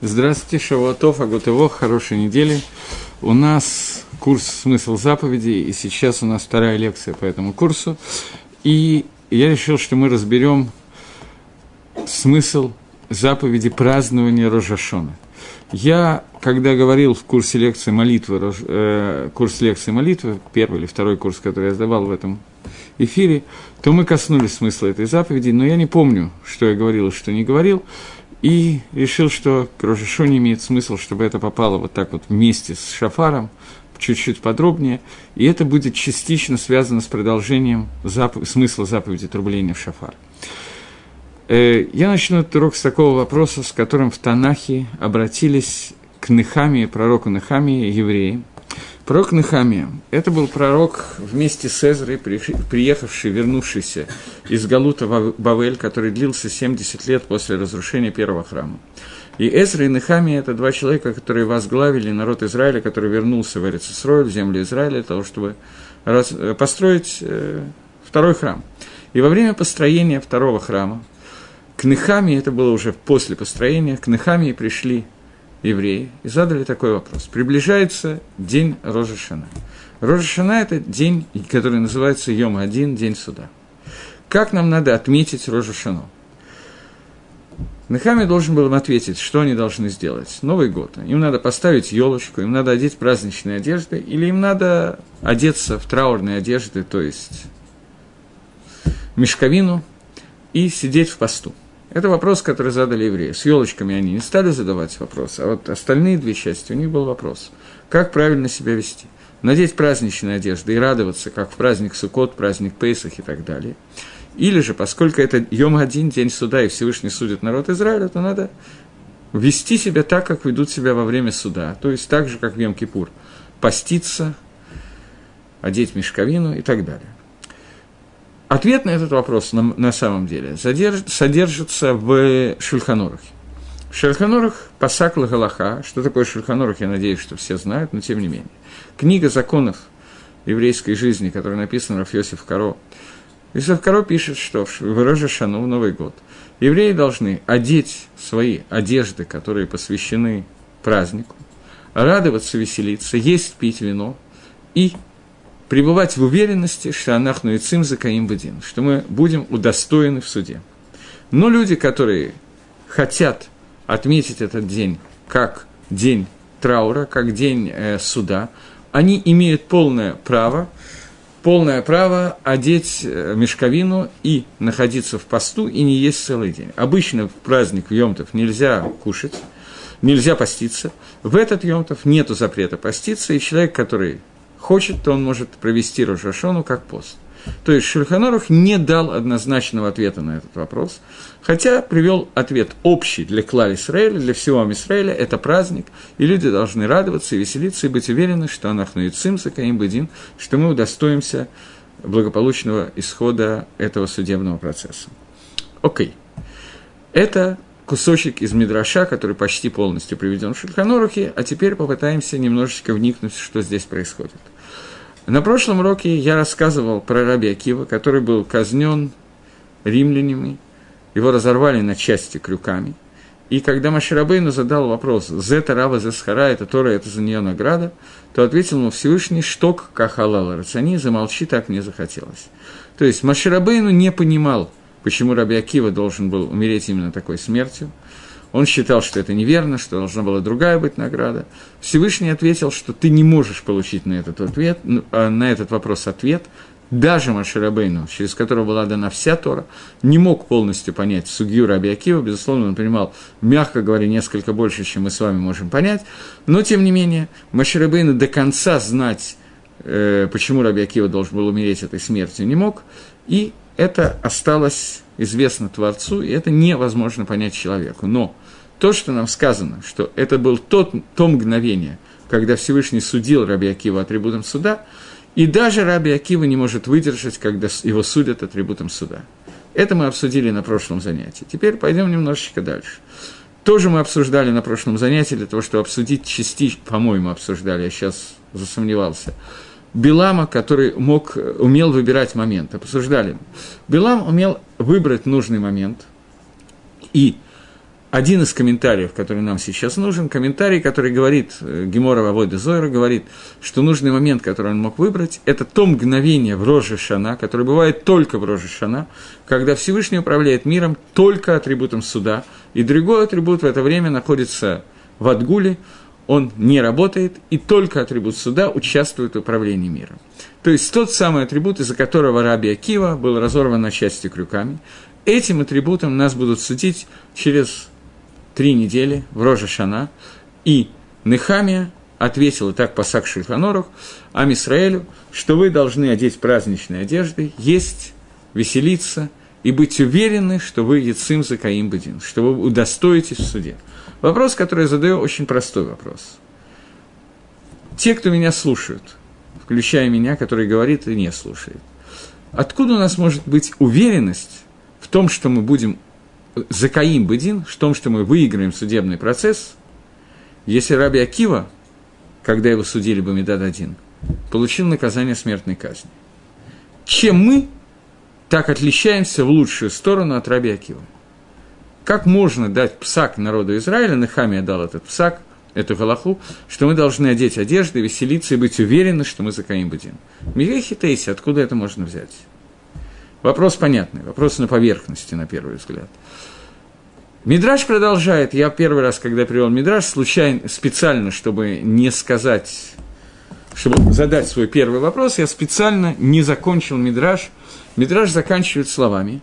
Здравствуйте, Шавуатов, Агутево, хорошей недели. У нас курс «Смысл заповедей», и сейчас у нас вторая лекция по этому курсу. И я решил, что мы разберем смысл заповеди празднования Рожашона. Я, когда говорил в курсе лекции молитвы, э, курс лекции молитвы, первый или второй курс, который я сдавал в этом эфире, то мы коснулись смысла этой заповеди, но я не помню, что я говорил и что не говорил, и решил, что к не имеет смысл, чтобы это попало вот так вот вместе с шафаром, чуть-чуть подробнее, и это будет частично связано с продолжением зап... смысла заповеди трубления в шафар. Э, я начну этот урок с такого вопроса, с которым в Танахе обратились к Нехамии, пророку Нехамии, евреи – Пророк Нехамия – это был пророк вместе с Эзрой, приехавший, вернувшийся из Галута Бавель, который длился 70 лет после разрушения первого храма. И Эзра и Нехамия – это два человека, которые возглавили народ Израиля, который вернулся в Эрицесрой, в землю Израиля, для того, чтобы раз, построить э, второй храм. И во время построения второго храма, к Нехамии, это было уже после построения, к Нехамии пришли евреи и задали такой вопрос. Приближается день Рожешана. Рожешана – это день, который называется Йом-1, день суда. Как нам надо отметить Рожешану? Нехами должен был им ответить, что они должны сделать. Новый год. Им надо поставить елочку, им надо одеть праздничные одежды, или им надо одеться в траурные одежды, то есть мешковину, и сидеть в посту. Это вопрос, который задали евреи. С елочками они не стали задавать вопрос, а вот остальные две части, у них был вопрос. Как правильно себя вести? Надеть праздничные одежды и радоваться, как в праздник Суккот, праздник Пейсах и так далее. Или же, поскольку это Йом один день суда, и Всевышний судит народ Израиля, то надо вести себя так, как ведут себя во время суда, то есть так же, как в Йом-Кипур, поститься, одеть мешковину и так далее. Ответ на этот вопрос на, на самом деле задерж, содержится в Шульханорахе. Шульханорах Пасак Галаха, что такое Шульханорах, я надеюсь, что все знают, но тем не менее. Книга законов еврейской жизни, которая написана Рафьосиф Каро. Йосиф Каро пишет, что в Рожа Шану, в Новый год, евреи должны одеть свои одежды, которые посвящены празднику, радоваться, веселиться, есть, пить вино и пребывать в уверенности, что Анахну и Цим Закаим Бадин, что мы будем удостоены в суде. Но люди, которые хотят отметить этот день как день траура, как день э, суда, они имеют полное право, полное право одеть э, мешковину и находиться в посту и не есть целый день. Обычно в праздник Йомтов нельзя кушать, нельзя поститься. В этот Йомтов нету запрета поститься, и человек, который хочет, то он может провести Рошашону как пост. То есть Шульханорух не дал однозначного ответа на этот вопрос, хотя привел ответ общий для клали Исраэля, для всего Израиля, это праздник, и люди должны радоваться и веселиться, и быть уверены, что Анахну и Цимса, Каим Бадин, что мы удостоимся благополучного исхода этого судебного процесса. Окей. Это кусочек из Мидраша, который почти полностью приведен в Шульханорухе, а теперь попытаемся немножечко вникнуть, что здесь происходит. На прошлом уроке я рассказывал про Раби Акива, который был казнен римлянами, его разорвали на части крюками. И когда Маширабейну задал вопрос, «Зета Рава Засхара, это Тора, это за нее награда», то ответил ему Всевышний, «Шток кахалала рацани, замолчи, так мне захотелось». То есть Маширабейну не понимал, почему Раби Акива должен был умереть именно такой смертью – он считал, что это неверно, что должна была другая быть награда. Всевышний ответил, что ты не можешь получить на этот, ответ, ну, а, на этот вопрос ответ. Даже Маширабейну, через которого была дана вся Тора, не мог полностью понять судью Раби Акива. Безусловно, он понимал, мягко говоря, несколько больше, чем мы с вами можем понять. Но, тем не менее, Маширабейну до конца знать, э, почему Раби Акива должен был умереть этой смертью, не мог. И это осталось известно Творцу, и это невозможно понять человеку. Но то, что нам сказано, что это был тот, то мгновение, когда Всевышний судил Раби Акива атрибутом суда, и даже Раби Акива не может выдержать, когда его судят атрибутом суда. Это мы обсудили на прошлом занятии. Теперь пойдем немножечко дальше. Тоже мы обсуждали на прошлом занятии, для того, чтобы обсудить частично, по-моему, обсуждали, я сейчас засомневался, Билама, который мог, умел выбирать момент. Обсуждали. Билам умел выбрать нужный момент и один из комментариев, который нам сейчас нужен, комментарий, который говорит, э, Гемора Вавойда Зойра говорит, что нужный момент, который он мог выбрать, это то мгновение в Роже Шана, которое бывает только в Роже Шана, когда Всевышний управляет миром только атрибутом суда, и другой атрибут в это время находится в Адгуле, он не работает, и только атрибут суда участвует в управлении миром. То есть тот самый атрибут, из-за которого Раби Акива был разорван на части крюками, этим атрибутом нас будут судить через три недели в Рожа Шана, и Нехамия ответила так Пасак Шульханорух, Амисраэлю, что вы должны одеть праздничные одежды, есть, веселиться и быть уверены, что вы Яцим Закаим Бадин, что вы удостоитесь в суде. Вопрос, который я задаю, очень простой вопрос. Те, кто меня слушают, включая меня, который говорит и не слушает, откуда у нас может быть уверенность в том, что мы будем Закаим Бедин, в том, что мы выиграем судебный процесс, если Раби Акива, когда его судили бы Медад-1, получил наказание смертной казни. Чем мы так отличаемся в лучшую сторону от Раби Акива? Как можно дать псак народу Израиля, Нехамия дал этот псак, эту галаху, что мы должны одеть одежды, веселиться и быть уверены, что мы Закаим Бедин. Мигехи Тейси, откуда это можно взять? Вопрос понятный, вопрос на поверхности, на первый взгляд. Мидраш продолжает. Я первый раз, когда привел Мидраш, случайно, специально, чтобы не сказать, чтобы задать свой первый вопрос, я специально не закончил Мидраш. Мидраш заканчивает словами.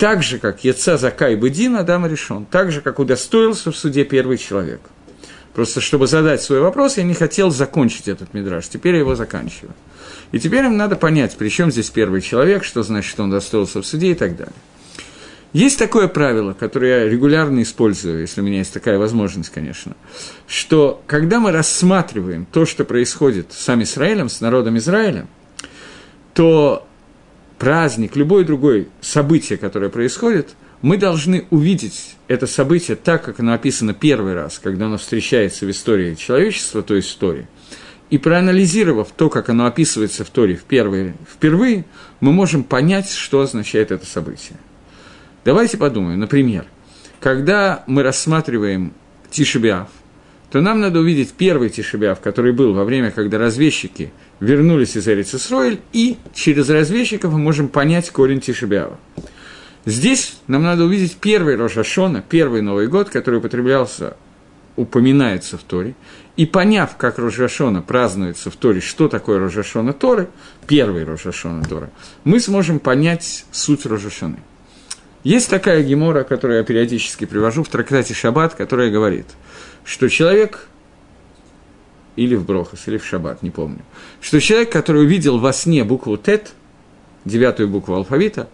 Так же, как Яца Закай Бедин Адам решен, так же, как удостоился в суде первый человек. Просто чтобы задать свой вопрос, я не хотел закончить этот мидраж. Теперь я его заканчиваю. И теперь им надо понять, при чем здесь первый человек, что значит, он достоился в суде и так далее. Есть такое правило, которое я регулярно использую, если у меня есть такая возможность, конечно, что когда мы рассматриваем то, что происходит с сам Израилем, с народом Израиля, то праздник, любое другое событие, которое происходит, мы должны увидеть это событие так, как оно описано первый раз, когда оно встречается в истории человечества, то есть истории – и проанализировав то, как оно описывается в Торе впервые, впервые, мы можем понять, что означает это событие. Давайте подумаем, например, когда мы рассматриваем Тишебиав, то нам надо увидеть первый Тишебиав, который был во время, когда разведчики вернулись из Эрицисроиль, и через разведчиков мы можем понять корень Тишебиава. Здесь нам надо увидеть первый Рошашона, первый Новый год, который употреблялся упоминается в Торе, и поняв, как Рожашона празднуется в Торе, что такое Рожашона Торы, первый Рожашона Тора, мы сможем понять суть Рожашоны. Есть такая гемора, которую я периодически привожу в трактате Шаббат, которая говорит, что человек, или в Брохас, или в Шаббат, не помню, что человек, который увидел во сне букву Тет, девятую букву алфавита,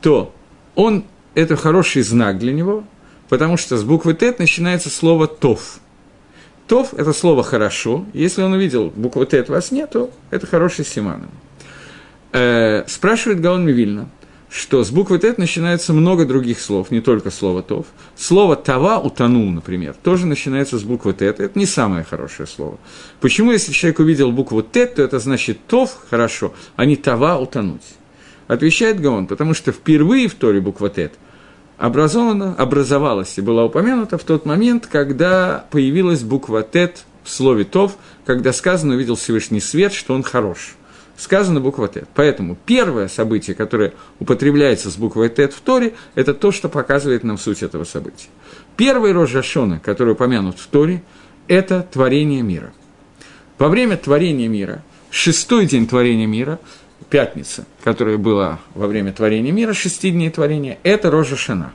то он, это хороший знак для него – потому что с буквы Тет начинается слово «тов». «Тов» – это слово «хорошо». Если он увидел букву Тет во сне, то это хороший симан. Э, спрашивает Гаон Мивильна, что с буквы Тет начинается много других слов, не только слово «тов». Слово «тава» утонул, например, тоже начинается с буквы Тет. Это не самое хорошее слово. Почему, если человек увидел букву Тет, то это значит «тов» – хорошо, а не «тава» – утонуть? Отвечает Гаон, потому что впервые в Торе буква Тет – образована, образовалась и была упомянута в тот момент, когда появилась буква «тет» в слове «тов», когда сказано «увидел Всевышний свет», что он хорош. Сказано буква «тет». Поэтому первое событие, которое употребляется с буквой «тет» в Торе, это то, что показывает нам суть этого события. Первый рожь который упомянут в Торе, это творение мира. Во время творения мира, шестой день творения мира, пятница, которая была во время творения мира, шести дней творения, это Рожа Шана.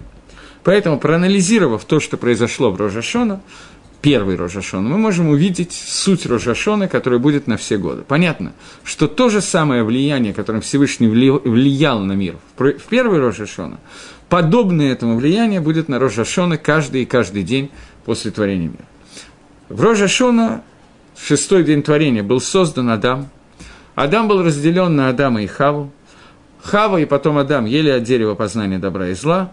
Поэтому, проанализировав то, что произошло в Рожашона, первый Рожашон, мы можем увидеть суть Рожашона, которая будет на все годы. Понятно, что то же самое влияние, которым Всевышний влиял на мир в первый Рожашона, подобное этому влияние будет на Рожашона каждый и каждый день после творения мира. В Рожашона, шестой день творения, был создан Адам – Адам был разделен на Адама и Хаву. Хава и потом Адам ели от дерева познания добра и зла.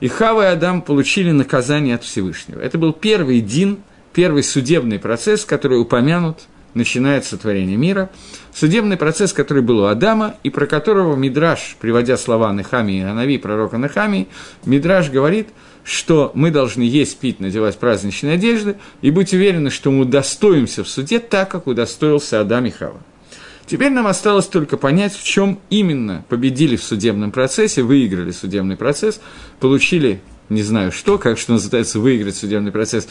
И Хава и Адам получили наказание от Всевышнего. Это был первый дин, первый судебный процесс, который упомянут начинается творение мира. Судебный процесс, который был у Адама, и про которого Мидраш, приводя слова Нехами и Анави, пророка Нехами, Мидраш говорит, что мы должны есть, пить, надевать праздничные одежды, и быть уверены, что мы удостоимся в суде так, как удостоился Адам и Хава. Теперь нам осталось только понять, в чем именно победили в судебном процессе, выиграли судебный процесс, получили не знаю что, как что называется выиграть судебный процесс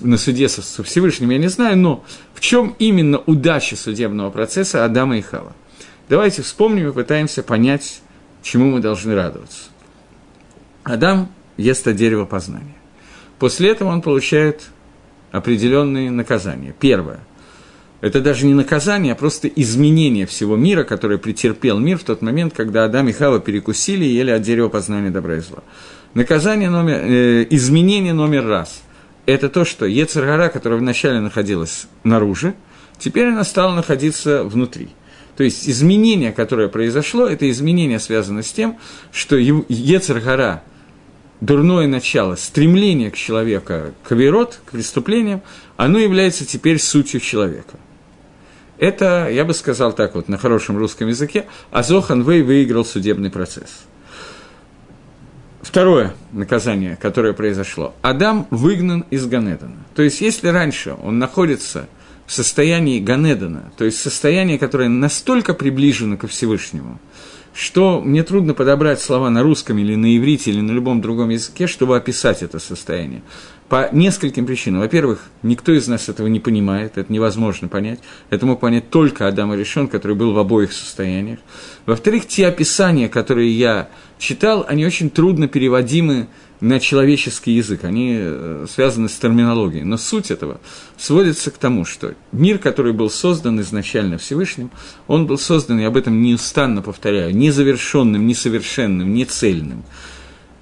на суде со Всевышним, я не знаю, но в чем именно удача судебного процесса Адама и Хава? Давайте вспомним и пытаемся понять, чему мы должны радоваться. Адам ест от дерева познания. После этого он получает определенные наказания. Первое – это даже не наказание, а просто изменение всего мира, которое претерпел мир в тот момент, когда Адам и Хава перекусили и ели от дерева познания добра и зла. Наказание номер, э, изменение номер раз – это то, что Ецергара, которая вначале находилась наружу, теперь она стала находиться внутри. То есть изменение, которое произошло, это изменение связано с тем, что Ецергара, дурное начало, стремление к человеку, к верот, к преступлениям, оно является теперь сутью человека. Это, я бы сказал так вот, на хорошем русском языке, Азохан Вей выиграл судебный процесс. Второе наказание, которое произошло. Адам выгнан из Ганедана. То есть, если раньше он находится в состоянии Ганедана, то есть состояние, которое настолько приближено ко Всевышнему, что мне трудно подобрать слова на русском или на иврите или на любом другом языке, чтобы описать это состояние. По нескольким причинам. Во-первых, никто из нас этого не понимает, это невозможно понять. Это мог понять только Адам Решен, который был в обоих состояниях. Во-вторых, те описания, которые я читал, они очень трудно переводимы на человеческий язык, они э, связаны с терминологией. Но суть этого сводится к тому, что мир, который был создан изначально Всевышним, он был создан, и об этом неустанно повторяю, незавершенным, несовершенным, нецельным.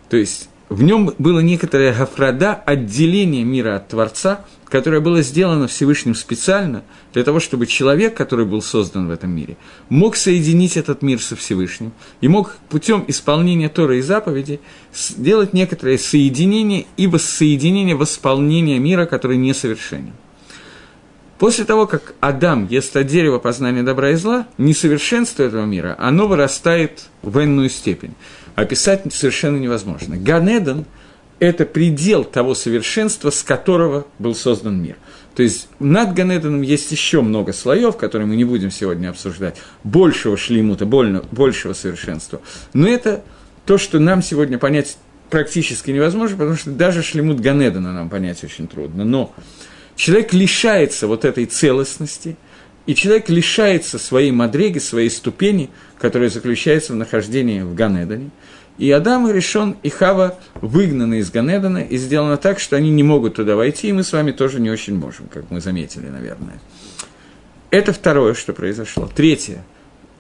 То есть в нем было некоторое гафрада, отделение мира от Творца, которое было сделано Всевышним специально для того, чтобы человек, который был создан в этом мире, мог соединить этот мир со Всевышним и мог путем исполнения Торы и заповедей сделать некоторое соединение, ибо соединение восполнения мира, который несовершенен. После того, как Адам ест от дерева познания добра и зла, несовершенство этого мира, оно вырастает в энную степень описать совершенно невозможно. Ганедон – это предел того совершенства, с которого был создан мир. То есть над Ганедоном есть еще много слоев, которые мы не будем сегодня обсуждать, большего шлимута, большего совершенства. Но это то, что нам сегодня понять практически невозможно, потому что даже шлемут Ганедона нам понять очень трудно. Но человек лишается вот этой целостности, и человек лишается своей мадреги, своей ступени, которая заключается в нахождении в Ганедоне – и Адам решен, и Хава выгнаны из Ганедана, и сделано так, что они не могут туда войти, и мы с вами тоже не очень можем, как мы заметили, наверное. Это второе, что произошло. Третье.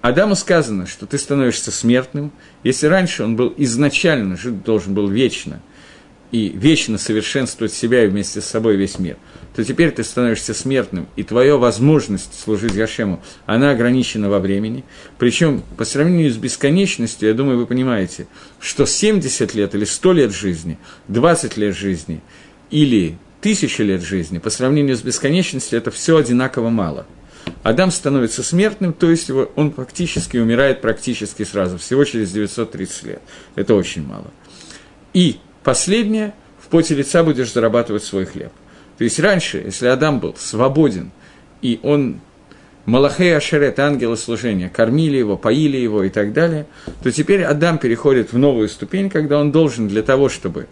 Адаму сказано, что ты становишься смертным. Если раньше он был изначально, жить должен был вечно – и вечно совершенствовать себя и вместе с собой весь мир, то теперь ты становишься смертным, и твоя возможность служить Гашему, она ограничена во времени. Причем, по сравнению с бесконечностью, я думаю, вы понимаете, что 70 лет или 100 лет жизни, 20 лет жизни или тысячи лет жизни, по сравнению с бесконечностью, это все одинаково мало. Адам становится смертным, то есть его, он фактически умирает практически сразу, всего через 930 лет. Это очень мало. И Последнее, в поте лица будешь зарабатывать свой хлеб. То есть раньше, если Адам был свободен, и он Малахей Ашерет, ангелы служения, кормили его, поили его и так далее, то теперь Адам переходит в новую ступень, когда он должен для того, чтобы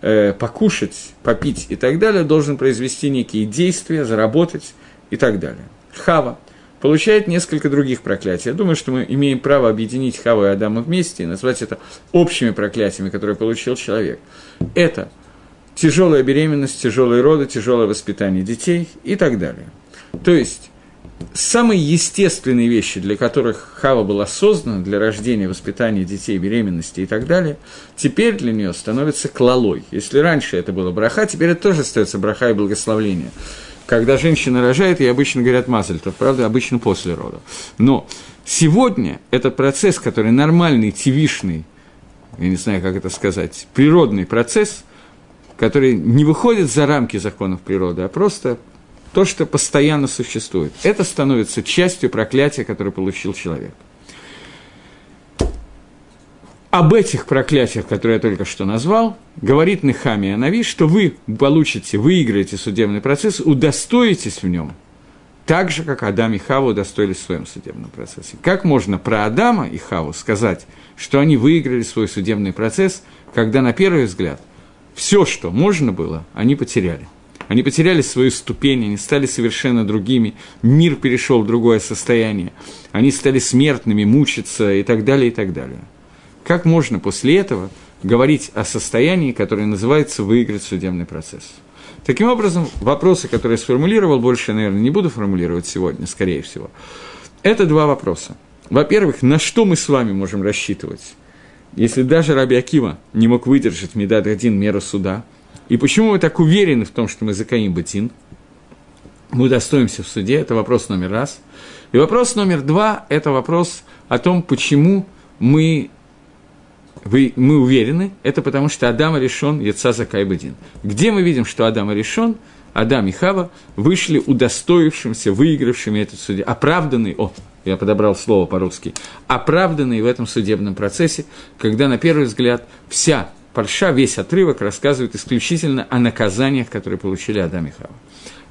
э, покушать, попить и так далее, должен произвести некие действия, заработать и так далее. Хава – получает несколько других проклятий. Я думаю, что мы имеем право объединить Хава и Адама вместе и назвать это общими проклятиями, которые получил человек. Это тяжелая беременность, тяжелые роды, тяжелое воспитание детей и так далее. То есть, самые естественные вещи, для которых Хава была создана, для рождения, воспитания детей, беременности и так далее, теперь для нее становится клалой. Если раньше это было браха, теперь это тоже остается браха и благословление когда женщина рожает, ей обычно говорят мазальтов, правда, обычно после родов. Но сегодня этот процесс, который нормальный, тивишный, я не знаю, как это сказать, природный процесс, который не выходит за рамки законов природы, а просто то, что постоянно существует. Это становится частью проклятия, которое получил человек. Об этих проклятиях, которые я только что назвал, говорит Нехами Анави, что вы получите, выиграете судебный процесс, удостоитесь в нем, так же, как Адам и Хава удостоились в своем судебном процессе. Как можно про Адама и Хаву сказать, что они выиграли свой судебный процесс, когда на первый взгляд все, что можно было, они потеряли. Они потеряли свою ступень, они стали совершенно другими, мир перешел в другое состояние, они стали смертными, мучиться и так далее, и так далее. Как можно после этого говорить о состоянии, которое называется выиграть судебный процесс? Таким образом, вопросы, которые я сформулировал, больше, наверное, не буду формулировать сегодня, скорее всего. Это два вопроса. Во-первых, на что мы с вами можем рассчитывать, если даже Раби Акива не мог выдержать Медад один меру суда? И почему мы так уверены в том, что мы закаим Батин? Мы достоимся в суде, это вопрос номер раз. И вопрос номер два – это вопрос о том, почему мы вы, мы уверены, это потому что Адам решен Яца Закайбадин. Где мы видим, что Адам решен? Адам и Хава вышли удостоившимся, выигравшими этот суде, оправданный, о, я подобрал слово по-русски, оправданные в этом судебном процессе, когда, на первый взгляд, вся парша, весь отрывок рассказывает исключительно о наказаниях, которые получили Адам и Хава.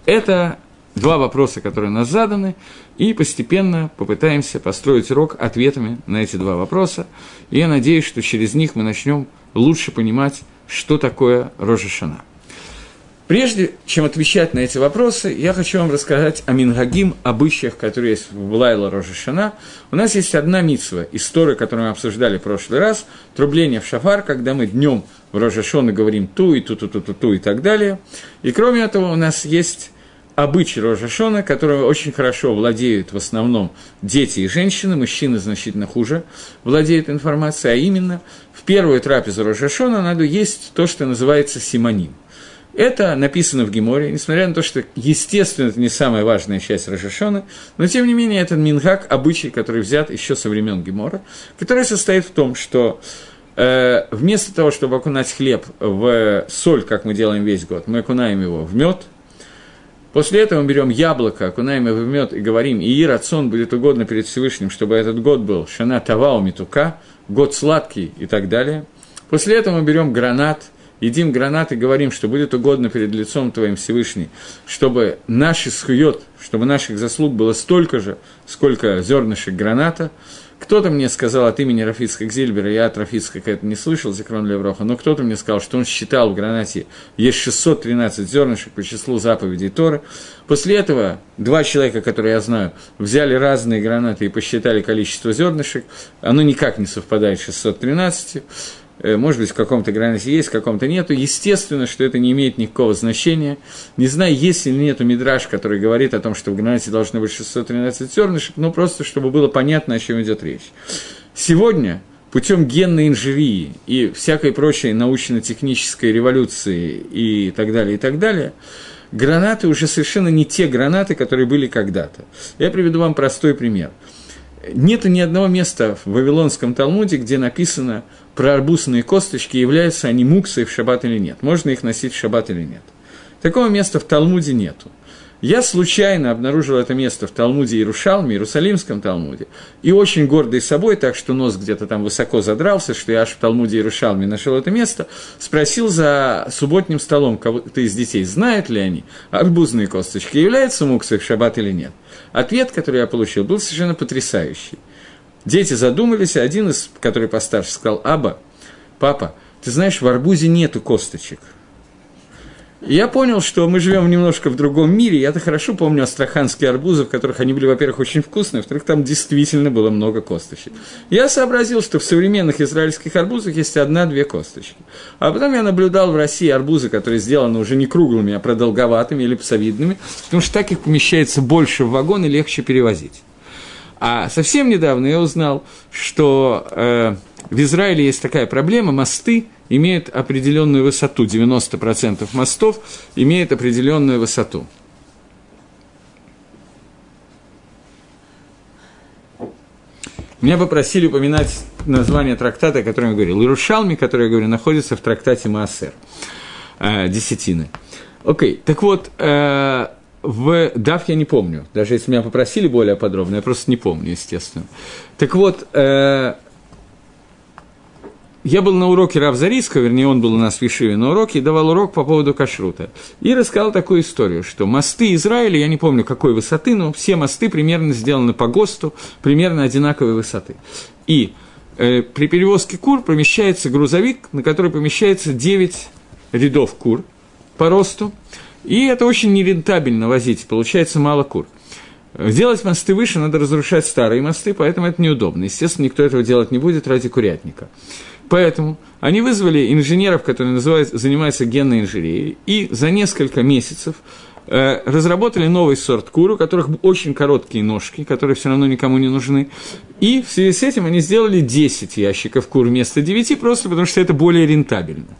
Это два вопроса, которые у нас заданы, и постепенно попытаемся построить урок ответами на эти два вопроса. И я надеюсь, что через них мы начнем лучше понимать, что такое Рожешана. Прежде чем отвечать на эти вопросы, я хочу вам рассказать о Мингагим, обычаях, которые есть в Лайла Рожешана. У нас есть одна митсва, история, которую мы обсуждали в прошлый раз, трубление в шафар, когда мы днем в Рожешона говорим ту и ту-ту-ту-ту-ту и так далее. И кроме этого у нас есть обычай Рожашона, которого очень хорошо владеют в основном дети и женщины, мужчины значительно хуже владеют информацией, а именно в первую трапезу Рожашона надо есть то, что называется симоним. Это написано в Геморе, несмотря на то, что, естественно, это не самая важная часть Рожашона, но, тем не менее, это мингак, обычай, который взят еще со времен Гемора, который состоит в том, что э, вместо того, чтобы окунать хлеб в соль, как мы делаем весь год, мы окунаем его в мед – После этого мы берем яблоко, окунаем его в мед и говорим, и рацион будет угодно перед Всевышним, чтобы этот год был шана тавау митука, год сладкий и так далее. После этого мы берем гранат, едим гранат и говорим, что будет угодно перед лицом Твоим Всевышний, чтобы наши схует, чтобы наших заслуг было столько же, сколько зернышек граната – кто-то мне сказал от имени Рафицка Гзильбера, я от Рафицка это не слышал, Зикрон Левроха, но кто-то мне сказал, что он считал в гранате есть 613 зернышек по числу заповедей Торы. После этого два человека, которые я знаю, взяли разные гранаты и посчитали количество зернышек. Оно никак не совпадает с 613. Э, может быть, в каком-то границе есть, в каком-то нету. Естественно, что это не имеет никакого значения. Не знаю, есть или нету мидраж, который говорит о том, что в границе должно быть 613 зернышек, но просто, чтобы было понятно, о чем идет речь. Сегодня путем генной инженерии и всякой прочей научно-технической революции и так далее, и так далее, гранаты уже совершенно не те гранаты, которые были когда-то. Я приведу вам простой пример. Нету ни одного места в Вавилонском Талмуде, где написано – про арбузные косточки, являются они муксой в шаббат или нет, можно их носить в шаббат или нет. Такого места в Талмуде нету. Я случайно обнаружил это место в Талмуде Иерушалме, Иерусалимском Талмуде, и очень гордый собой, так что нос где-то там высоко задрался, что я аж в Талмуде Иерушалме нашел это место, спросил за субботним столом кого-то из детей, знают ли они, арбузные косточки являются муксой в шаббат или нет. Ответ, который я получил, был совершенно потрясающий. Дети задумались, один из, который постарше, сказал, «Аба, папа, ты знаешь, в арбузе нету косточек». Я понял, что мы живем немножко в другом мире. Я-то хорошо помню астраханские арбузы, в которых они были, во-первых, очень вкусные, во-вторых, там действительно было много косточек. Я сообразил, что в современных израильских арбузах есть одна-две косточки. А потом я наблюдал в России арбузы, которые сделаны уже не круглыми, а продолговатыми или псовидными, потому что так их помещается больше в вагон и легче перевозить. А совсем недавно я узнал, что э, в Израиле есть такая проблема, мосты имеют определенную высоту, 90% мостов имеют определенную высоту. Меня попросили упоминать название трактата, о котором я говорил. Ирушалми, который я говорю, находится в трактате Маасер, э, Десятины. Окей, так вот, э, в DAF я не помню, даже если меня попросили более подробно, я просто не помню, естественно. Так вот, э, я был на уроке Равзариска, вернее, он был у нас в Ишиве на уроке, и давал урок по поводу кашрута. И рассказал такую историю, что мосты Израиля, я не помню какой высоты, но все мосты примерно сделаны по ГОСТу, примерно одинаковой высоты. И э, при перевозке кур помещается грузовик, на который помещается 9 рядов кур по росту, и это очень нерентабельно возить, получается мало кур. Сделать мосты выше, надо разрушать старые мосты, поэтому это неудобно. Естественно, никто этого делать не будет ради курятника. Поэтому они вызвали инженеров, которые называют, занимаются генной инженерией, и за несколько месяцев э, разработали новый сорт кур, у которых очень короткие ножки, которые все равно никому не нужны. И в связи с этим они сделали 10 ящиков кур вместо 9, просто потому что это более рентабельно.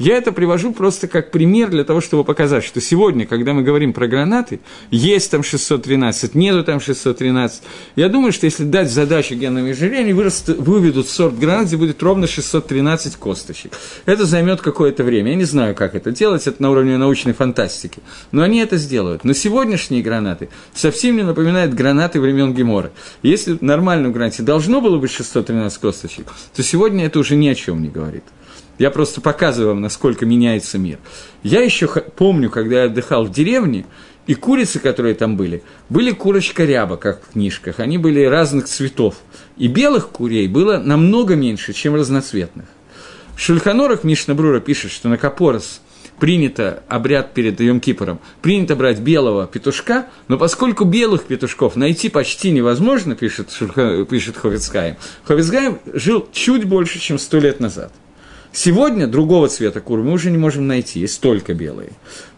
Я это привожу просто как пример для того, чтобы показать, что сегодня, когда мы говорим про гранаты, есть там 613, нету там 613. Я думаю, что если дать задачу генному инженерии, выведут сорт гранат, где будет ровно 613 косточек. Это займет какое-то время. Я не знаю, как это делать, это на уровне научной фантастики. Но они это сделают. Но сегодняшние гранаты совсем не напоминают гранаты времен Гемора. Если в нормальном гранате должно было быть 613 косточек, то сегодня это уже ни о чем не говорит. Я просто показываю вам, насколько меняется мир. Я еще помню, когда я отдыхал в деревне, и курицы, которые там были, были курочка ряба, как в книжках. Они были разных цветов. И белых курей было намного меньше, чем разноцветных. В Шульханорах Мишна Брура пишет, что на Капорос принято обряд перед Йом Кипором, принято брать белого петушка, но поскольку белых петушков найти почти невозможно, пишет, пишет Ховицкаем, Ховицкаем жил чуть больше, чем сто лет назад – Сегодня другого цвета кур мы уже не можем найти, есть только белые.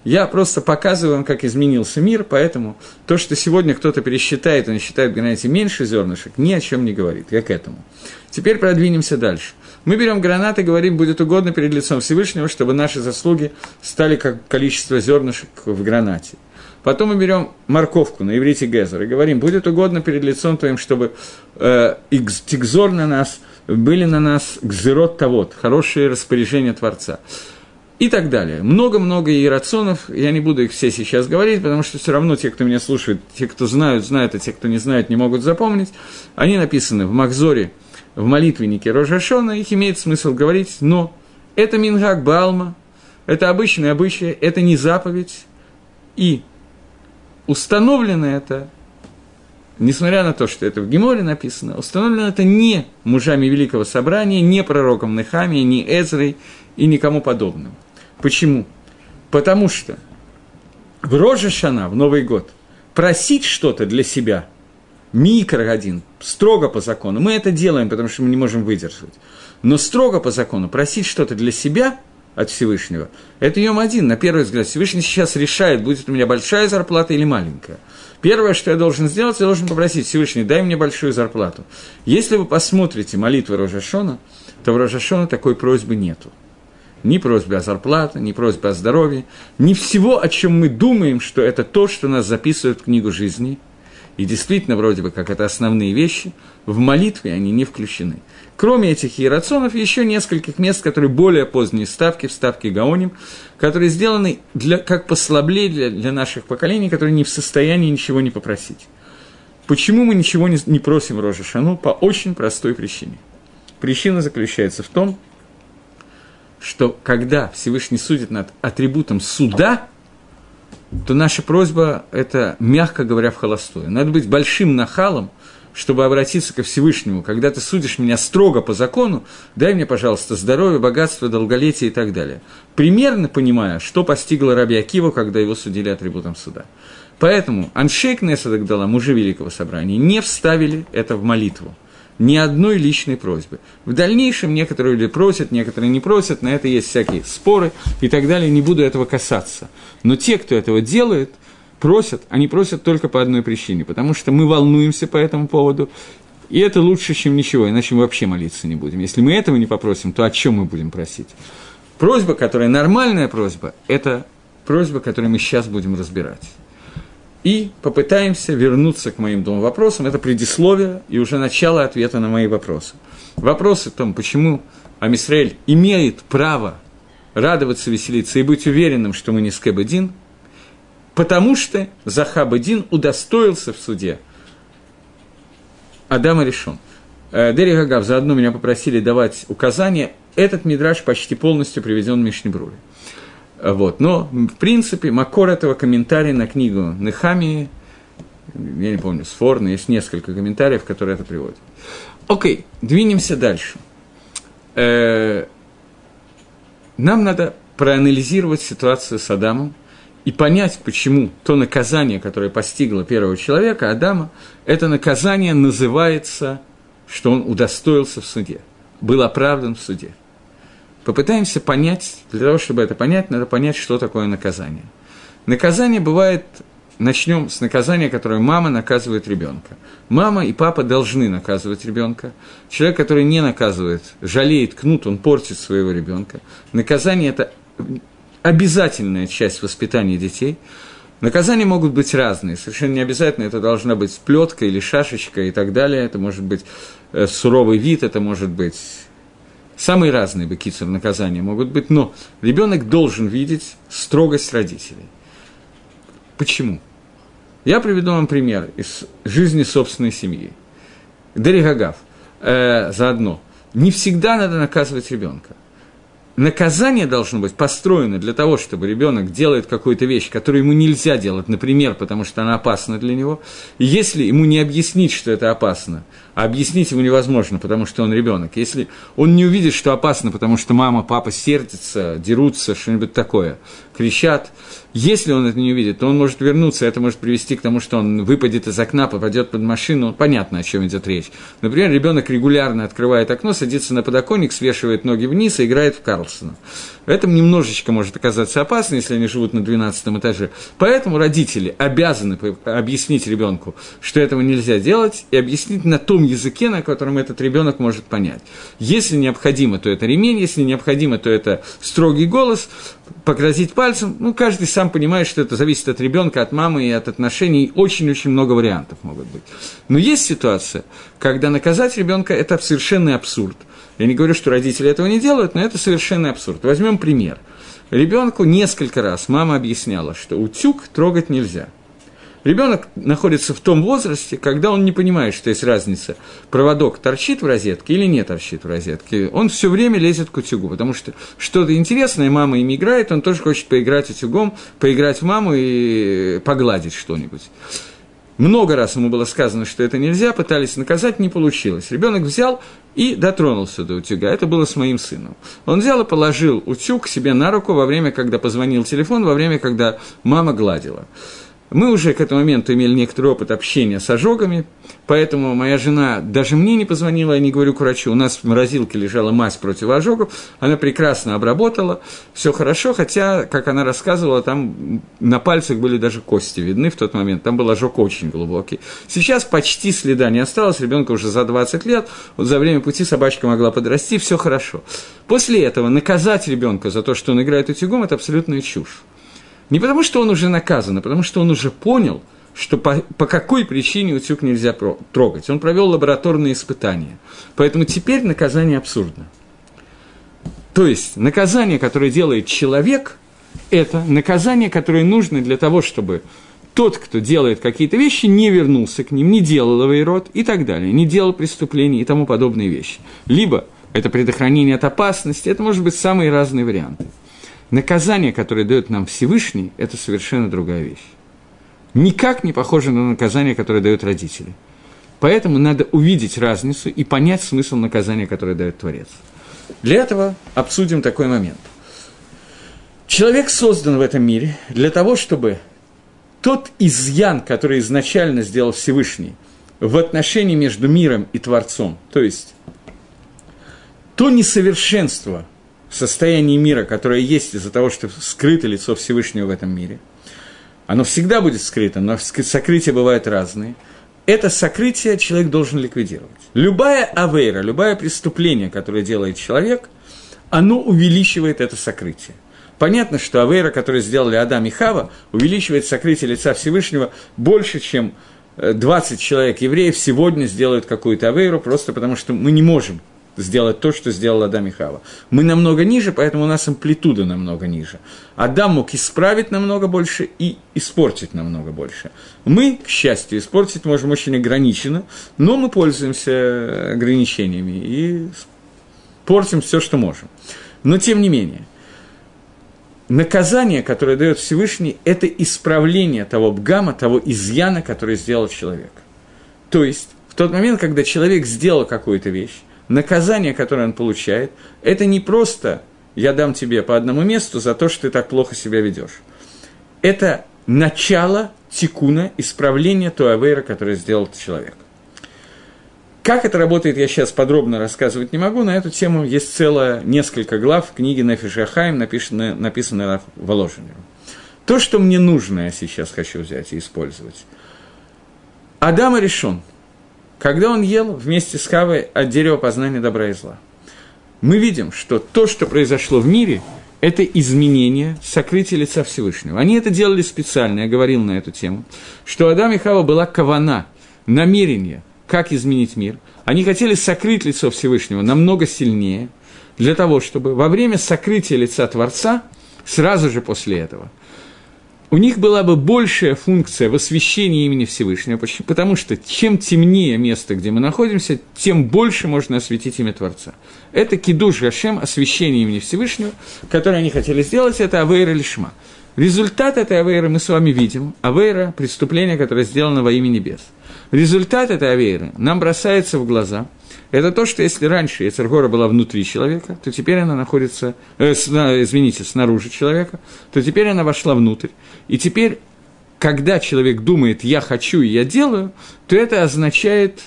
Я просто показываю вам, как изменился мир, поэтому то, что сегодня кто-то пересчитает, он считает, знаете, меньше зернышек, ни о чем не говорит. Я к этому. Теперь продвинемся дальше. Мы берем гранаты и говорим, будет угодно перед лицом Всевышнего, чтобы наши заслуги стали как количество зернышек в гранате. Потом мы берем морковку на иврите Гезер и говорим, будет угодно перед лицом твоим, чтобы э, тигзор на нас – были на нас гзерот тавод, хорошие распоряжения Творца. И так далее. Много-много иерационов, я не буду их все сейчас говорить, потому что все равно те, кто меня слушает, те, кто знают, знают, а те, кто не знает, не могут запомнить. Они написаны в Махзоре, в молитвеннике Рожашона, их имеет смысл говорить, но это Мингак Балма, это обычный обычай, это не заповедь, и установлено это несмотря на то, что это в Геморе написано, установлено это не мужами Великого Собрания, не пророком Нехами, не Эзрой и никому подобным. Почему? Потому что в Роже Шана, в Новый год, просить что-то для себя, микро один, строго по закону, мы это делаем, потому что мы не можем выдержать, но строго по закону просить что-то для себя от Всевышнего, это Йом один, на первый взгляд. Всевышний сейчас решает, будет у меня большая зарплата или маленькая – Первое, что я должен сделать, я должен попросить Всевышний, дай мне большую зарплату. Если вы посмотрите молитвы Рожашона, то в Рожашона такой просьбы нету. Ни просьбы о зарплате, ни просьбы о здоровье, ни всего, о чем мы думаем, что это то, что нас записывают в книгу жизни. И действительно, вроде бы, как это основные вещи, в молитве они не включены. Кроме этих иерационов, еще нескольких мест, которые более поздние ставки, вставки Гаоним, которые сделаны для, как послабление для, для наших поколений, которые не в состоянии ничего не попросить. Почему мы ничего не, не просим Рожа Шану? По очень простой причине. Причина заключается в том, что когда Всевышний судит над атрибутом суда, то наша просьба – это, мягко говоря, в холостую. Надо быть большим нахалом – чтобы обратиться ко Всевышнему, когда ты судишь меня строго по закону, дай мне, пожалуйста, здоровье, богатство, долголетие и так далее. Примерно понимая, что постигло Раби Акива, когда его судили атрибутом суда. Поэтому Аншейк Несадагдала, мужи Великого Собрания, не вставили это в молитву. Ни одной личной просьбы. В дальнейшем некоторые люди просят, некоторые не просят, на это есть всякие споры и так далее, не буду этого касаться. Но те, кто этого делает, просят, они просят только по одной причине, потому что мы волнуемся по этому поводу, и это лучше, чем ничего, иначе мы вообще молиться не будем. Если мы этого не попросим, то о чем мы будем просить? Просьба, которая нормальная просьба, это просьба, которую мы сейчас будем разбирать. И попытаемся вернуться к моим двум вопросам. Это предисловие и уже начало ответа на мои вопросы. Вопросы о том, почему Амисраэль имеет право радоваться, веселиться и быть уверенным, что мы не скебедин, потому что Захабадин удостоился в суде. Адама решен. Э, Дерри Гагав, заодно меня попросили давать указания. Этот мидраж почти полностью приведен в Мишнебруре. Вот. Но, в принципе, макор этого комментария на книгу Нехамии, я не помню, Сфорна, есть несколько комментариев, которые это приводят. Окей, двинемся дальше. Э, нам надо проанализировать ситуацию с Адамом и понять, почему то наказание, которое постигло первого человека, Адама, это наказание называется, что он удостоился в суде, был оправдан в суде. Попытаемся понять, для того, чтобы это понять, надо понять, что такое наказание. Наказание бывает, начнем с наказания, которое мама наказывает ребенка. Мама и папа должны наказывать ребенка. Человек, который не наказывает, жалеет, кнут, он портит своего ребенка. Наказание – это обязательная часть воспитания детей. Наказания могут быть разные, совершенно не обязательно это должна быть плетка или шашечка и так далее, это может быть э, суровый вид, это может быть самые разные бекицер наказания могут быть, но ребенок должен видеть строгость родителей. Почему? Я приведу вам пример из жизни собственной семьи. Дерегагав, э, заодно. Не всегда надо наказывать ребенка наказание должно быть построено для того, чтобы ребенок делает какую-то вещь, которую ему нельзя делать, например, потому что она опасна для него. И если ему не объяснить, что это опасно, а объяснить ему невозможно, потому что он ребенок, если он не увидит, что опасно, потому что мама, папа сердятся, дерутся, что-нибудь такое, кричат, если он это не увидит, то он может вернуться, это может привести к тому, что он выпадет из окна, попадет под машину. Понятно, о чем идет речь. Например, ребенок регулярно открывает окно, садится на подоконник, свешивает ноги вниз и играет в Карлсона. Это немножечко может оказаться опасно, если они живут на 12 этаже. Поэтому родители обязаны объяснить ребенку, что этого нельзя делать, и объяснить на том языке, на котором этот ребенок может понять. Если необходимо, то это ремень, если необходимо, то это строгий голос, погрозить пальцем. Ну, каждый сам понимает, что это зависит от ребенка, от мамы и от отношений. Очень-очень много вариантов могут быть. Но есть ситуация, когда наказать ребенка – это совершенный абсурд – я не говорю, что родители этого не делают, но это совершенно абсурд. Возьмем пример. Ребенку несколько раз мама объясняла, что утюг трогать нельзя. Ребенок находится в том возрасте, когда он не понимает, что есть разница, проводок торчит в розетке или не торчит в розетке. Он все время лезет к утюгу, потому что что-то интересное, мама им играет, он тоже хочет поиграть утюгом, поиграть в маму и погладить что-нибудь. Много раз ему было сказано, что это нельзя, пытались наказать, не получилось. Ребенок взял и дотронулся до утюга. Это было с моим сыном. Он взял и положил утюг себе на руку во время, когда позвонил телефон, во время, когда мама гладила. Мы уже к этому моменту имели некоторый опыт общения с ожогами, поэтому моя жена даже мне не позвонила, я не говорю к врачу, у нас в морозилке лежала мазь против ожогов, она прекрасно обработала, все хорошо, хотя, как она рассказывала, там на пальцах были даже кости видны в тот момент, там был ожог очень глубокий. Сейчас почти следа не осталось, ребенка уже за 20 лет, вот за время пути собачка могла подрасти, все хорошо. После этого наказать ребенка за то, что он играет утюгом, это абсолютная чушь. Не потому, что он уже наказан, а потому, что он уже понял, что по, по какой причине утюг нельзя про, трогать. Он провел лабораторные испытания. Поэтому теперь наказание абсурдно. То есть наказание, которое делает человек, это наказание, которое нужно для того, чтобы тот, кто делает какие-то вещи, не вернулся к ним, не делал род и так далее, не делал преступлений и тому подобные вещи. Либо это предохранение от опасности, это может быть самые разные варианты. Наказание, которое дает нам Всевышний, это совершенно другая вещь. Никак не похоже на наказание, которое дают родители. Поэтому надо увидеть разницу и понять смысл наказания, которое дает Творец. Для этого обсудим такой момент. Человек создан в этом мире для того, чтобы тот изъян, который изначально сделал Всевышний в отношении между миром и Творцом, то есть то несовершенство, состоянии мира, которое есть из-за того, что скрыто лицо Всевышнего в этом мире, оно всегда будет скрыто, но сокрытия бывают разные. Это сокрытие человек должен ликвидировать. Любая авейра, любое преступление, которое делает человек, оно увеличивает это сокрытие. Понятно, что авейра, которую сделали Адам и Хава, увеличивает сокрытие лица Всевышнего больше, чем 20 э, человек евреев сегодня сделают какую-то авейру, просто потому что мы не можем сделать то, что сделал Адам и Хава. Мы намного ниже, поэтому у нас амплитуда намного ниже. Адам мог исправить намного больше и испортить намного больше. Мы, к счастью, испортить можем очень ограниченно, но мы пользуемся ограничениями и портим все, что можем. Но тем не менее, наказание, которое дает Всевышний, это исправление того бгама, того изъяна, который сделал человек. То есть, в тот момент, когда человек сделал какую-то вещь, наказание, которое он получает, это не просто «я дам тебе по одному месту за то, что ты так плохо себя ведешь». Это начало тикуна, исправления той авейра, которое сделал человек. Как это работает, я сейчас подробно рассказывать не могу. На эту тему есть целое несколько глав в книге Нефиш Ахаим, написанное, написанное Воложенером. То, что мне нужно, я сейчас хочу взять и использовать. Адам решен, когда он ел вместе с Хавой от дерева познания добра и зла. Мы видим, что то, что произошло в мире, это изменение сокрытия лица Всевышнего. Они это делали специально, я говорил на эту тему, что Адам и Хава была кавана, намерение – как изменить мир. Они хотели сокрыть лицо Всевышнего намного сильнее, для того, чтобы во время сокрытия лица Творца, сразу же после этого, у них была бы большая функция в освещении имени Всевышнего, потому что чем темнее место, где мы находимся, тем больше можно осветить имя Творца. Это кидуш Гашем, освещение имени Всевышнего, которое они хотели сделать, это Авейра Лишма. Результат этой Авейры мы с вами видим. Авейра – преступление, которое сделано во имя небес – Результат этой авейры нам бросается в глаза. Это то, что если раньше Ецергора была внутри человека, то теперь она находится, э, с, извините, снаружи человека, то теперь она вошла внутрь. И теперь, когда человек думает «я хочу и я делаю», то это означает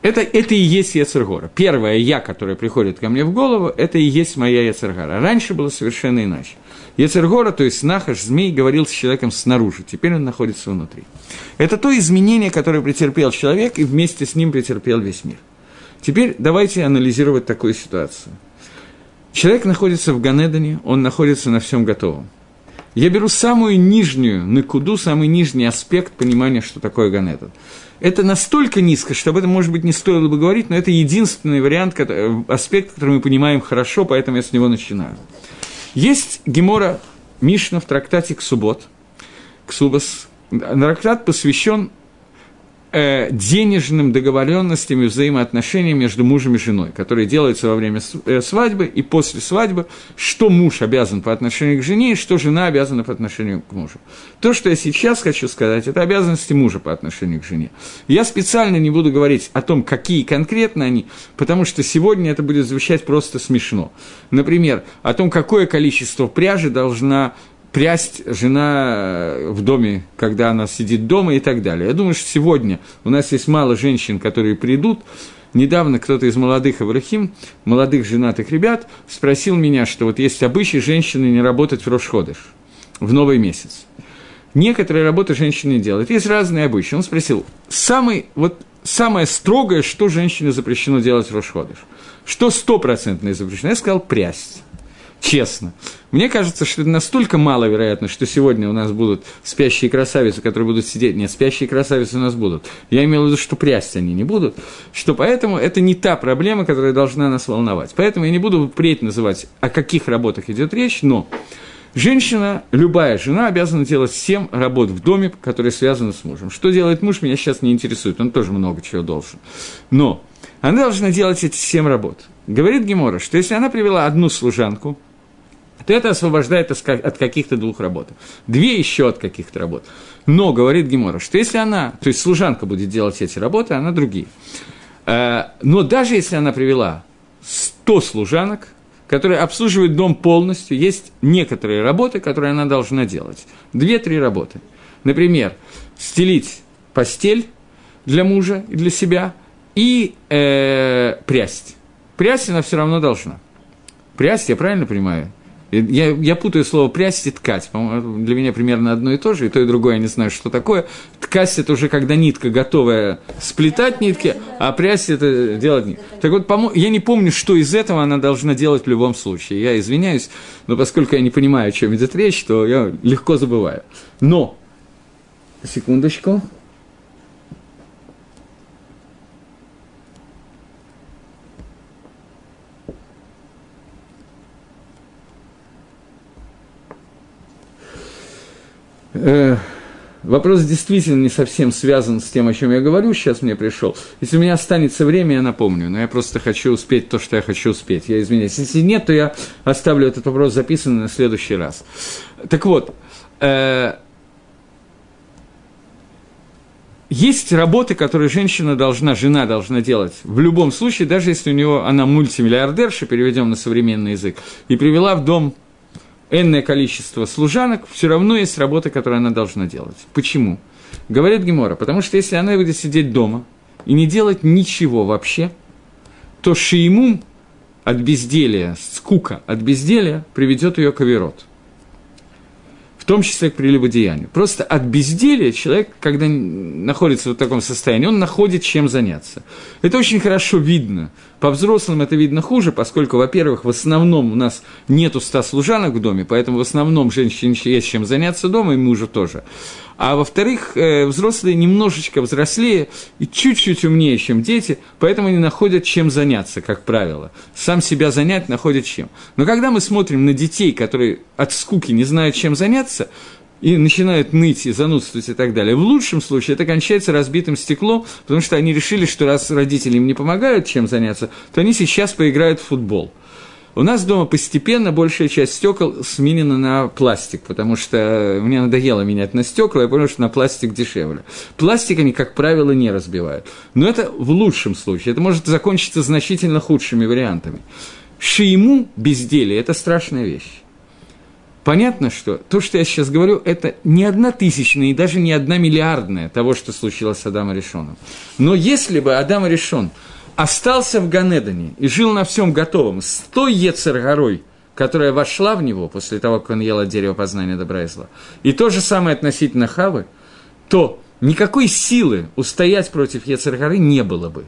это, это и есть Ецергора. Первое «я», которое приходит ко мне в голову, это и есть моя Ецергора. Раньше было совершенно иначе. Ецергора, то есть Нахаш, змей, говорил с человеком снаружи, теперь он находится внутри. Это то изменение, которое претерпел человек, и вместе с ним претерпел весь мир. Теперь давайте анализировать такую ситуацию. Человек находится в Ганедане, он находится на всем готовом. Я беру самую нижнюю накуду, самый нижний аспект понимания, что такое Ганедан. Это настолько низко, что об этом, может быть, не стоило бы говорить, но это единственный вариант, аспект, который мы понимаем хорошо, поэтому я с него начинаю. Есть Гемора Мишна в трактате Ксубот, Ксубас. Трактат посвящен э, денежным договоренностям и между мужем и женой, которые делаются во время э, свадьбы и после свадьбы, что муж обязан по отношению к жене и что жена обязана по отношению к мужу. То, что я сейчас хочу сказать, это обязанности мужа по отношению к жене. Я специально не буду говорить о том, какие конкретно они, потому что сегодня это будет звучать просто смешно. Например, о том, какое количество пряжи должна прясть жена э, в доме, когда она сидит дома и так далее. Я думаю, что сегодня у нас есть мало женщин, которые придут. Недавно кто-то из молодых Аврахим, молодых женатых ребят, спросил меня, что вот есть обычай женщины не работать в Рошходыш, в новый месяц. Некоторые работы женщины делают. Есть разные обычаи. Он спросил, самый, вот, самое строгое, что женщине запрещено делать в Рошходыш? Что стопроцентно запрещено? Я сказал, прясть честно. Мне кажется, что это настолько маловероятно, что сегодня у нас будут спящие красавицы, которые будут сидеть. Нет, спящие красавицы у нас будут. Я имел в виду, что прясть они не будут. Что поэтому это не та проблема, которая должна нас волновать. Поэтому я не буду впредь называть, о каких работах идет речь, но Женщина, любая жена обязана делать 7 работ в доме, которые связаны с мужем. Что делает муж, меня сейчас не интересует, он тоже много чего должен. Но она должна делать эти 7 работ. Говорит Гемора, что если она привела одну служанку, то это освобождает от каких-то двух работ. Две еще от каких-то работ. Но, говорит Гемора, что если она, то есть служанка будет делать эти работы, она другие. Э, но даже если она привела 100 служанок, которые обслуживают дом полностью, есть некоторые работы, которые она должна делать. Две-три работы. Например, стелить постель для мужа и для себя и э, прясть. Прясть она все равно должна. Прясть, я правильно понимаю? Я, я путаю слово прясть и ткать. По-моему, для меня примерно одно и то же, и то, и другое я не знаю, что такое. Ткать – это уже когда нитка готовая сплетать нитки, а прясть – это делать нитки. Так вот, я не помню, что из этого она должна делать в любом случае. Я извиняюсь, но поскольку я не понимаю, о чем идет речь, то я легко забываю. Но, секундочку. Э, вопрос действительно не совсем связан с тем, о чем я говорю, сейчас мне пришел. Если у меня останется время, я напомню, но я просто хочу успеть то, что я хочу успеть. Я извиняюсь. Если нет, то я оставлю этот вопрос записанный на следующий раз. Так вот, э, есть работы, которые женщина должна, жена должна делать в любом случае, даже если у него она мультимиллиардерша, переведем на современный язык, и привела в дом энное количество служанок, все равно есть работа, которую она должна делать. Почему? Говорит Гемора, потому что если она будет сидеть дома и не делать ничего вообще, то шиимум от безделия, скука от безделия приведет ее к оверот – в том числе к прелюбодеянию. Просто от безделия человек, когда находится в таком состоянии, он находит чем заняться. Это очень хорошо видно. По взрослым это видно хуже, поскольку, во-первых, в основном у нас нету ста служанок в доме, поэтому в основном женщине есть чем заняться дома, и мужу тоже. А во-вторых, э, взрослые немножечко взрослее и чуть-чуть умнее, чем дети, поэтому они находят чем заняться, как правило. Сам себя занять находят чем. Но когда мы смотрим на детей, которые от скуки не знают, чем заняться, и начинают ныть и занудствовать и так далее. В лучшем случае это кончается разбитым стеклом, потому что они решили, что раз родители им не помогают чем заняться, то они сейчас поиграют в футбол. У нас дома постепенно большая часть стекол сменена на пластик, потому что мне надоело менять на стекла, я понял, что на пластик дешевле. Пластик они, как правило, не разбивают. Но это в лучшем случае. Это может закончиться значительно худшими вариантами. Шиему безделие – это страшная вещь. Понятно, что то, что я сейчас говорю, это не одна тысячная и даже не одна миллиардная того, что случилось с Адамом Решоном. Но если бы Адам Решон – остался в Ганедане и жил на всем готовом, с той Ецер-горой, которая вошла в него после того, как он ел от дерева познания добра и зла, и то же самое относительно Хавы, то никакой силы устоять против Ецер-горы не было бы.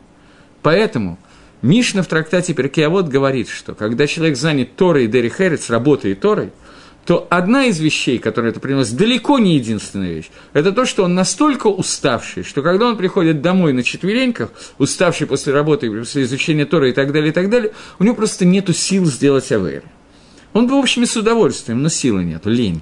Поэтому Мишна в трактате Перкеавод говорит, что когда человек занят Торой и Херец, работой и Торой – то одна из вещей, которая это приносит, далеко не единственная вещь, это то, что он настолько уставший, что когда он приходит домой на четвереньках, уставший после работы, после изучения Тора и так далее, и так далее, у него просто нет сил сделать авейр. Он бы, в общем, и с удовольствием, но силы нету, лень.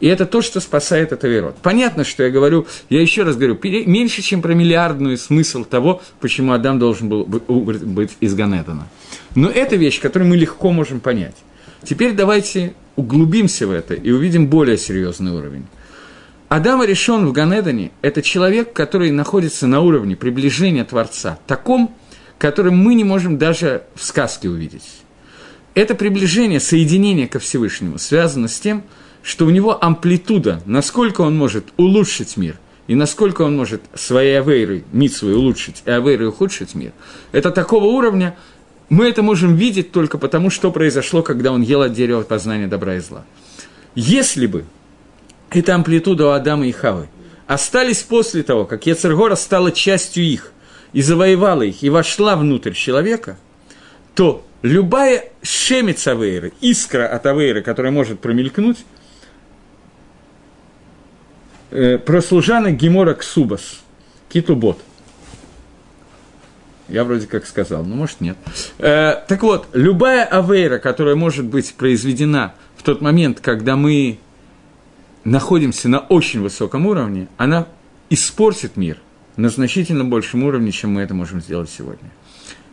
И это то, что спасает этот верот. Понятно, что я говорю, я еще раз говорю, меньше, чем про миллиардную смысл того, почему Адам должен был быть из Ганедана. Но это вещь, которую мы легко можем понять. Теперь давайте углубимся в это и увидим более серьезный уровень. Адам решен в Ганедане – это человек, который находится на уровне приближения Творца, таком, которым мы не можем даже в сказке увидеть. Это приближение, соединение ко Всевышнему связано с тем, что у него амплитуда, насколько он может улучшить мир, и насколько он может своей авейрой, митсвой улучшить, и авейрой ухудшить мир, это такого уровня, мы это можем видеть только потому, что произошло, когда он ел от дерева познания добра и зла. Если бы эта амплитуда у Адама и Хавы остались после того, как Ецергора стала частью их и завоевала их, и вошла внутрь человека, то любая шемец Авейры, искра от Авейры, которая может промелькнуть, э, про служанок Гемора Ксубас, Китубот – я вроде как сказал, но может нет. Э, так вот, любая авейра, которая может быть произведена в тот момент, когда мы находимся на очень высоком уровне, она испортит мир на значительно большем уровне, чем мы это можем сделать сегодня.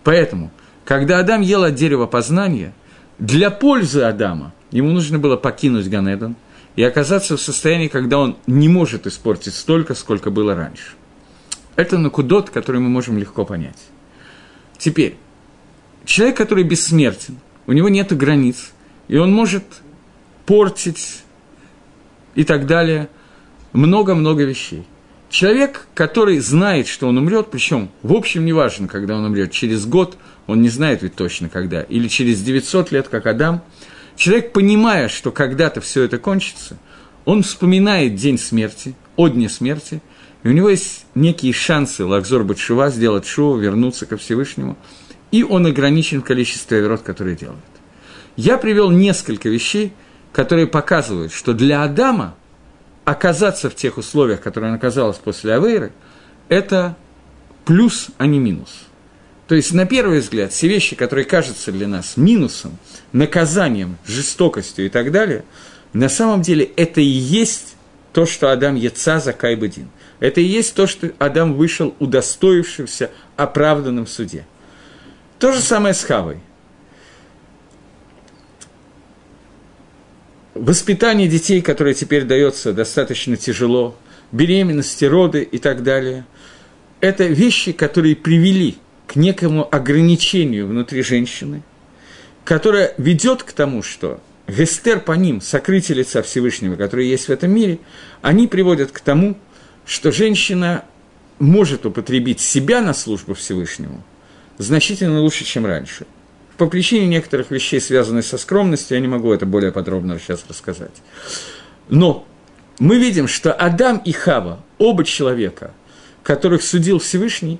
Поэтому, когда Адам ел от дерева познания, для пользы Адама ему нужно было покинуть Ганедан и оказаться в состоянии, когда он не может испортить столько, сколько было раньше. Это накудот, который мы можем легко понять. Теперь, человек, который бессмертен, у него нет границ, и он может портить и так далее много-много вещей. Человек, который знает, что он умрет, причем, в общем, неважно, когда он умрет, через год, он не знает ведь точно когда, или через 900 лет, как Адам, человек, понимая, что когда-то все это кончится, он вспоминает день смерти, о дне смерти – и у него есть некие шансы Лакзор Батшува сделать шоу, вернуться ко Всевышнему, и он ограничен в количестве оверот, которые делает. Я привел несколько вещей, которые показывают, что для Адама оказаться в тех условиях, которые он оказался после Авейры, это плюс, а не минус. То есть, на первый взгляд, все вещи, которые кажутся для нас минусом, наказанием, жестокостью и так далее, на самом деле это и есть то, что Адам Яца за Кайбадин. Это и есть то, что Адам вышел удостоившимся оправданным в суде. То же самое с Хавой. Воспитание детей, которое теперь дается достаточно тяжело, беременности, роды и так далее, это вещи, которые привели к некому ограничению внутри женщины, которое ведет к тому, что гестер по ним, сокрытие лица Всевышнего, которые есть в этом мире, они приводят к тому, что женщина может употребить себя на службу Всевышнему значительно лучше, чем раньше. По причине некоторых вещей, связанных со скромностью, я не могу это более подробно сейчас рассказать. Но мы видим, что Адам и Хава, оба человека, которых судил Всевышний,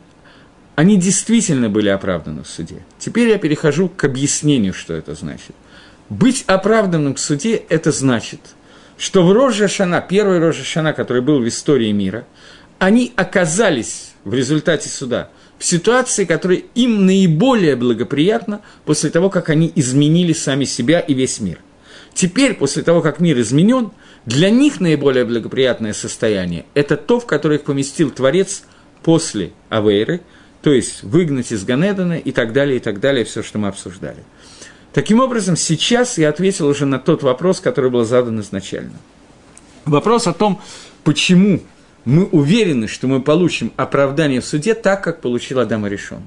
они действительно были оправданы в суде. Теперь я перехожу к объяснению, что это значит. Быть оправданным в суде – это значит, что в Рожа Шана, первый Рожа Шана, который был в истории мира, они оказались в результате суда в ситуации, которая им наиболее благоприятна после того, как они изменили сами себя и весь мир. Теперь, после того, как мир изменен, для них наиболее благоприятное состояние – это то, в которое их поместил Творец после Авейры, то есть выгнать из Ганедана и так далее, и так далее, все, что мы обсуждали. Таким образом, сейчас я ответил уже на тот вопрос, который был задан изначально. Вопрос о том, почему мы уверены, что мы получим оправдание в суде так, как получил Адам решен.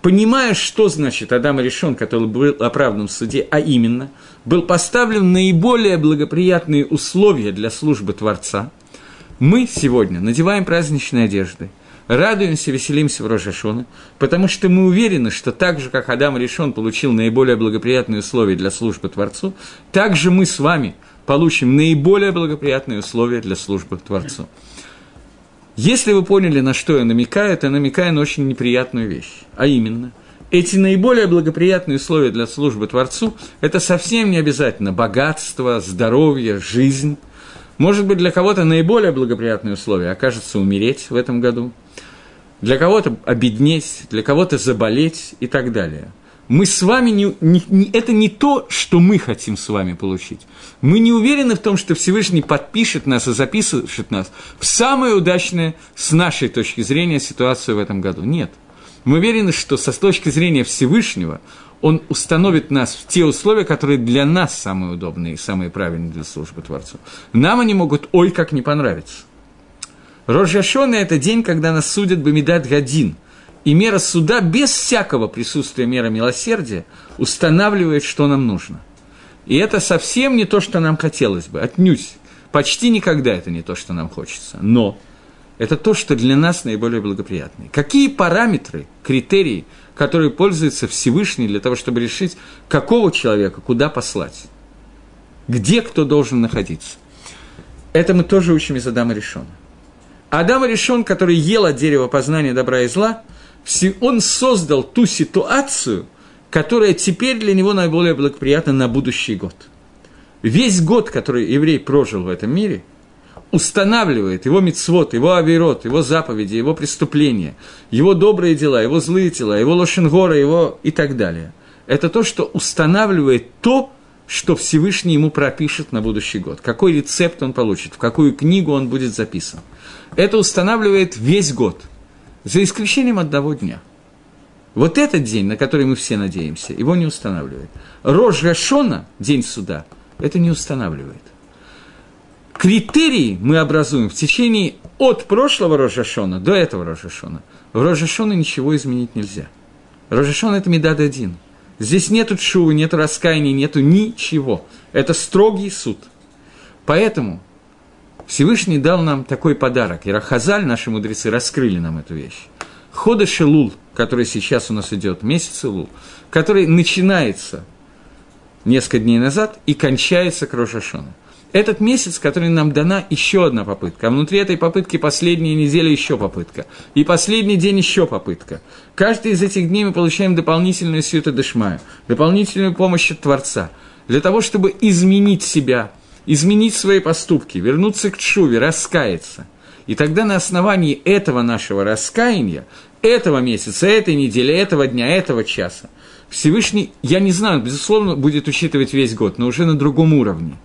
Понимая, что значит Адам решен, который был оправдан в суде, а именно, был поставлен наиболее благоприятные условия для службы Творца, мы сегодня надеваем праздничные одежды, радуемся, веселимся в Рожашона, потому что мы уверены, что так же, как Адам решен получил наиболее благоприятные условия для службы Творцу, так же мы с вами получим наиболее благоприятные условия для службы Творцу. Если вы поняли, на что я намекаю, то я намекаю на очень неприятную вещь. А именно, эти наиболее благоприятные условия для службы Творцу – это совсем не обязательно богатство, здоровье, жизнь. Может быть, для кого-то наиболее благоприятные условия окажется умереть в этом году, для кого-то обеднеть, для кого-то заболеть и так далее – мы с вами не, не, не, это не то, что мы хотим с вами получить. Мы не уверены в том, что Всевышний подпишет нас и запишет нас в самое удачное с нашей точки зрения ситуацию в этом году. Нет. Мы уверены, что со точки зрения Всевышнего он установит нас в те условия, которые для нас самые удобные и самые правильные для службы Творцу. Нам они могут ой как не понравиться. Рожашона – это день, когда нас судят Бамидат Гадин – и мера суда без всякого присутствия меры милосердия устанавливает, что нам нужно. И это совсем не то, что нам хотелось бы, отнюдь. Почти никогда это не то, что нам хочется. Но это то, что для нас наиболее благоприятное. Какие параметры, критерии, которые пользуется Всевышний для того, чтобы решить, какого человека куда послать? Где кто должен находиться? Это мы тоже учим из Адама Решона. Адам Решон, который ел от дерева познания добра и зла – он создал ту ситуацию, которая теперь для него наиболее благоприятна на будущий год. Весь год, который еврей прожил в этом мире, устанавливает его мицвод, его авирот, его заповеди, его преступления, его добрые дела, его злые дела, его лошенгора, его и так далее. Это то, что устанавливает то, что Всевышний ему пропишет на будущий год, какой рецепт он получит, в какую книгу он будет записан. Это устанавливает весь год – за исключением одного дня. Вот этот день, на который мы все надеемся, его не устанавливает. Рожь Гашона, день суда, это не устанавливает. Критерии мы образуем в течение от прошлого Рожашона до этого Рожашона. В Рожашона ничего изменить нельзя. Рожашон – это медад один. Здесь нету чувы, нету раскаяния, нету ничего. Это строгий суд. Поэтому Всевышний дал нам такой подарок. И Рахазаль, наши мудрецы, раскрыли нам эту вещь. Хода Шелул, который сейчас у нас идет, месяц Илул, который начинается несколько дней назад и кончается к Рошашону. Этот месяц, который нам дана еще одна попытка. А внутри этой попытки последняя неделя еще попытка. И последний день еще попытка. Каждый из этих дней мы получаем дополнительную сьюта дешмаю, дополнительную помощь от Творца. Для того, чтобы изменить себя – изменить свои поступки, вернуться к чуве, раскаяться. И тогда на основании этого нашего раскаяния, этого месяца, этой недели, этого дня, этого часа, Всевышний, я не знаю, безусловно, будет учитывать весь год, но уже на другом уровне.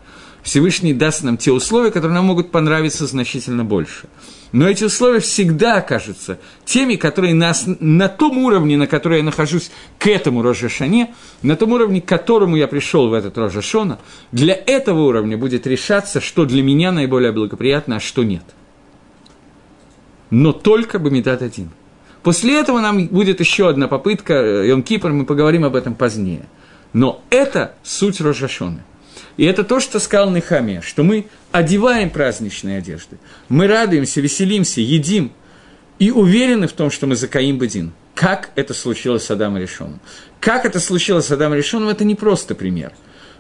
Всевышний даст нам те условия, которые нам могут понравиться значительно больше. Но эти условия всегда окажутся теми, которые нас, на том уровне, на котором я нахожусь к этому Рожашане, на том уровне, к которому я пришел в этот Рожашона, для этого уровня будет решаться, что для меня наиболее благоприятно, а что нет. Но только Бамидат один. После этого нам будет еще одна попытка, э, Йом Кипр, мы поговорим об этом позднее. Но это суть Рожашона. И это то, что сказал Нехамия, что мы одеваем праздничные одежды, мы радуемся, веселимся, едим и уверены в том, что мы закаим Бадин. Как это случилось с Адамом Решоном? Как это случилось с Адамом Решоном, это не просто пример.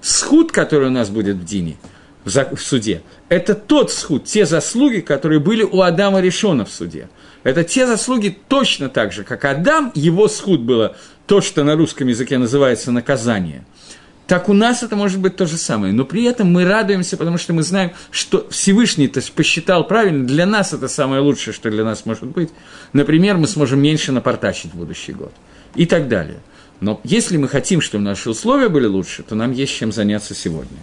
Схуд, который у нас будет в Дине, в суде, это тот схуд, те заслуги, которые были у Адама Решона в суде. Это те заслуги точно так же, как Адам, его схуд было то, что на русском языке называется наказание – так у нас это может быть то же самое. Но при этом мы радуемся, потому что мы знаем, что Всевышний то посчитал правильно, для нас это самое лучшее, что для нас может быть. Например, мы сможем меньше напортачить в будущий год. И так далее. Но если мы хотим, чтобы наши условия были лучше, то нам есть чем заняться сегодня.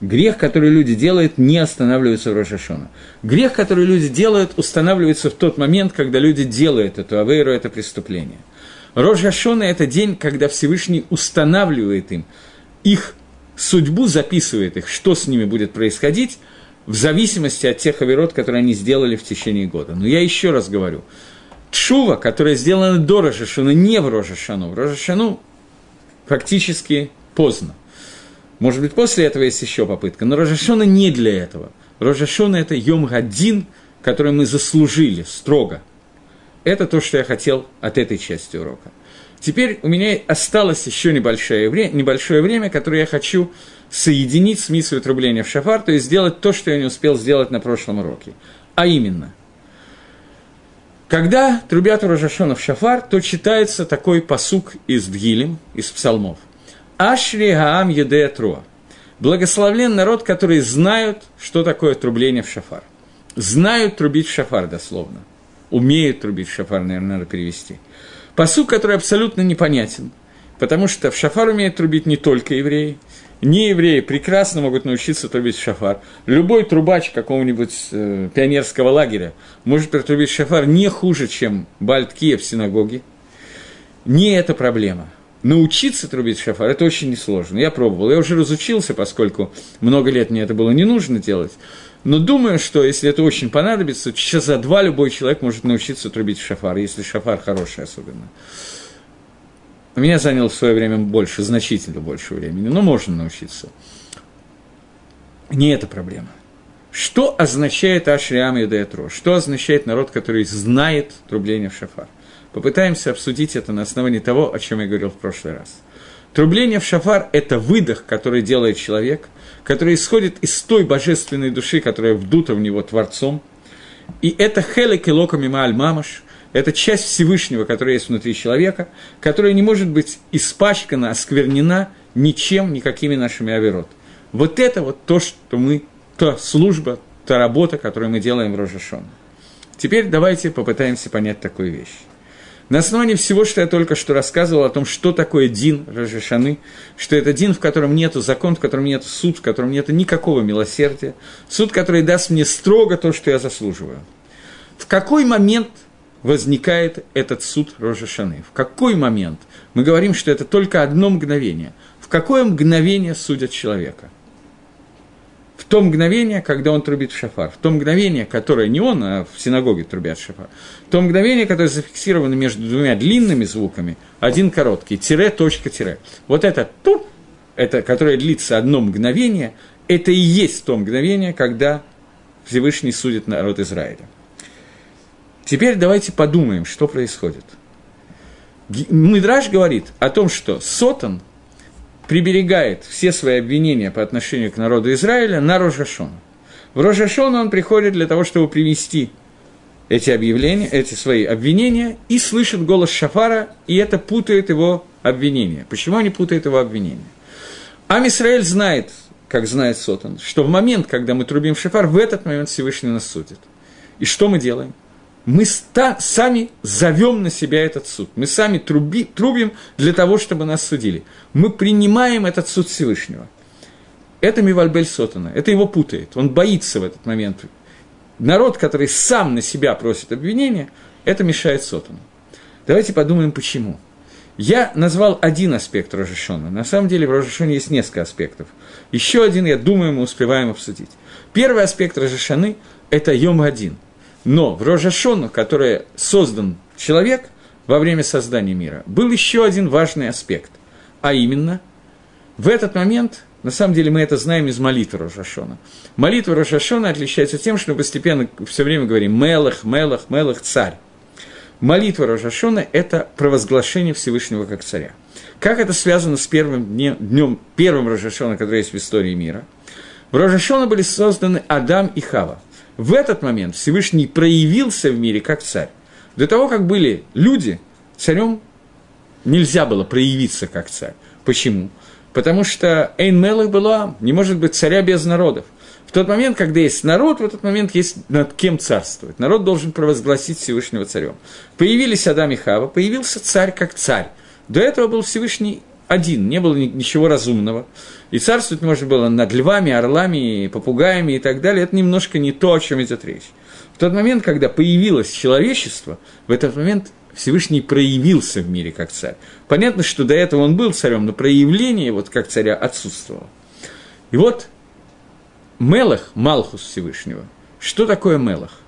Грех, который люди делают, не останавливается в Рошашона. Грех, который люди делают, устанавливается в тот момент, когда люди делают эту авейру, это преступление – Гашона – это день, когда Всевышний устанавливает им их судьбу, записывает их, что с ними будет происходить, в зависимости от тех оверот, которые они сделали в течение года. Но я еще раз говорю, Тшува, которая сделана до Рожашона, не в Рожашану. В Рожашану фактически поздно. Может быть, после этого есть еще попытка, но Рожашона не для этого. Рожашона – это Йом Гадин, который мы заслужили строго – это то, что я хотел от этой части урока. Теперь у меня осталось еще небольшое время, небольшое время, которое я хочу соединить с миссой трубления в шафар, то есть сделать то, что я не успел сделать на прошлом уроке. А именно, когда трубят у Рожашона в шафар, то читается такой посук из Дгилем, из псалмов. Ашри Гаам Едея Труа. Благословлен народ, который знают, что такое трубление в шафар. Знают трубить в шафар дословно – умеют трубить в шафар, наверное, надо перевести. Посук, который абсолютно непонятен, потому что в шафар умеют трубить не только евреи, не евреи прекрасно могут научиться трубить в шафар. Любой трубач какого-нибудь э, пионерского лагеря может протрубить шафар не хуже, чем Бальткия в синагоге. Не это проблема. Научиться трубить в шафар – это очень несложно. Я пробовал. Я уже разучился, поскольку много лет мне это было не нужно делать. Но думаю, что если это очень понадобится, часа два любой человек может научиться трубить в шафар, если шафар хороший особенно. У меня заняло в свое время больше, значительно больше времени, но можно научиться. Не это проблема. Что означает Ашриам Юдеятро? Что означает народ, который знает трубление в шафар? Попытаемся обсудить это на основании того, о чем я говорил в прошлый раз. Трубление в шафар – это выдох, который делает человек – который исходит из той божественной души, которая вдута в него Творцом. И это хелек и локами аль мамаш, это часть Всевышнего, которая есть внутри человека, которая не может быть испачкана, осквернена ничем, никакими нашими оверот. Вот это вот то, что мы, та служба, та работа, которую мы делаем в Рожашон. Теперь давайте попытаемся понять такую вещь. На основании всего, что я только что рассказывал о том, что такое Дин Рожешаны, что это Дин, в котором нет закон, в котором нет суд, в котором нет никакого милосердия, суд, который даст мне строго то, что я заслуживаю. В какой момент возникает этот суд Рожешаны? В какой момент? Мы говорим, что это только одно мгновение. В какое мгновение судят человека? То мгновение, когда он трубит в шафар, в то мгновение, которое не он, а в синагоге трубят шафар, в то мгновение, которое зафиксировано между двумя длинными звуками, один короткий, тире, точка, тире. Вот это ту, это, которое длится одно мгновение, это и есть то мгновение, когда Всевышний судит народ Израиля. Теперь давайте подумаем, что происходит. Мидраж говорит о том, что Сотан – приберегает все свои обвинения по отношению к народу Израиля на Рожашон. В Рожашон он приходит для того, чтобы привести эти объявления, эти свои обвинения, и слышит голос Шафара, и это путает его обвинения. Почему они путают его обвинения? Ам Исраэль знает, как знает Сотан, что в момент, когда мы трубим Шафар, в этот момент Всевышний нас судит. И что мы делаем? Мы ста, сами зовем на себя этот суд. Мы сами труби, трубим для того, чтобы нас судили. Мы принимаем этот суд Всевышнего. Это Мивальбель Сотана. Это его путает. Он боится в этот момент. Народ, который сам на себя просит обвинения, это мешает Сотану. Давайте подумаем, почему. Я назвал один аспект Рожешона. На самом деле в Рожешоне есть несколько аспектов. Еще один, я думаю, мы успеваем обсудить. Первый аспект Рожешаны – это Йом-1 – но в Рожашону, который создан человек во время создания мира, был еще один важный аспект. А именно, в этот момент, на самом деле мы это знаем из молитвы Рожашона. Молитва Рожашона отличается тем, что мы постепенно все время говорим «мелах, мелах, мелах, царь». Молитва Рожашона – это провозглашение Всевышнего как царя. Как это связано с первым днем, днем первым Рожашона, который есть в истории мира? В Рожашона были созданы Адам и Хава в этот момент Всевышний проявился в мире как царь. До того, как были люди, царем нельзя было проявиться как царь. Почему? Потому что Эйн Мелах была, не может быть царя без народов. В тот момент, когда есть народ, в этот момент есть над кем царствовать. Народ должен провозгласить Всевышнего царем. Появились Адам и Хава, появился царь как царь. До этого был Всевышний один, не было ничего разумного. И царствовать можно было над львами, орлами, попугаями и так далее. Это немножко не то, о чем идет речь. В тот момент, когда появилось человечество, в этот момент Всевышний проявился в мире как царь. Понятно, что до этого он был царем, но проявление вот как царя отсутствовало. И вот Мелах, Малхус Всевышнего. Что такое Мелах?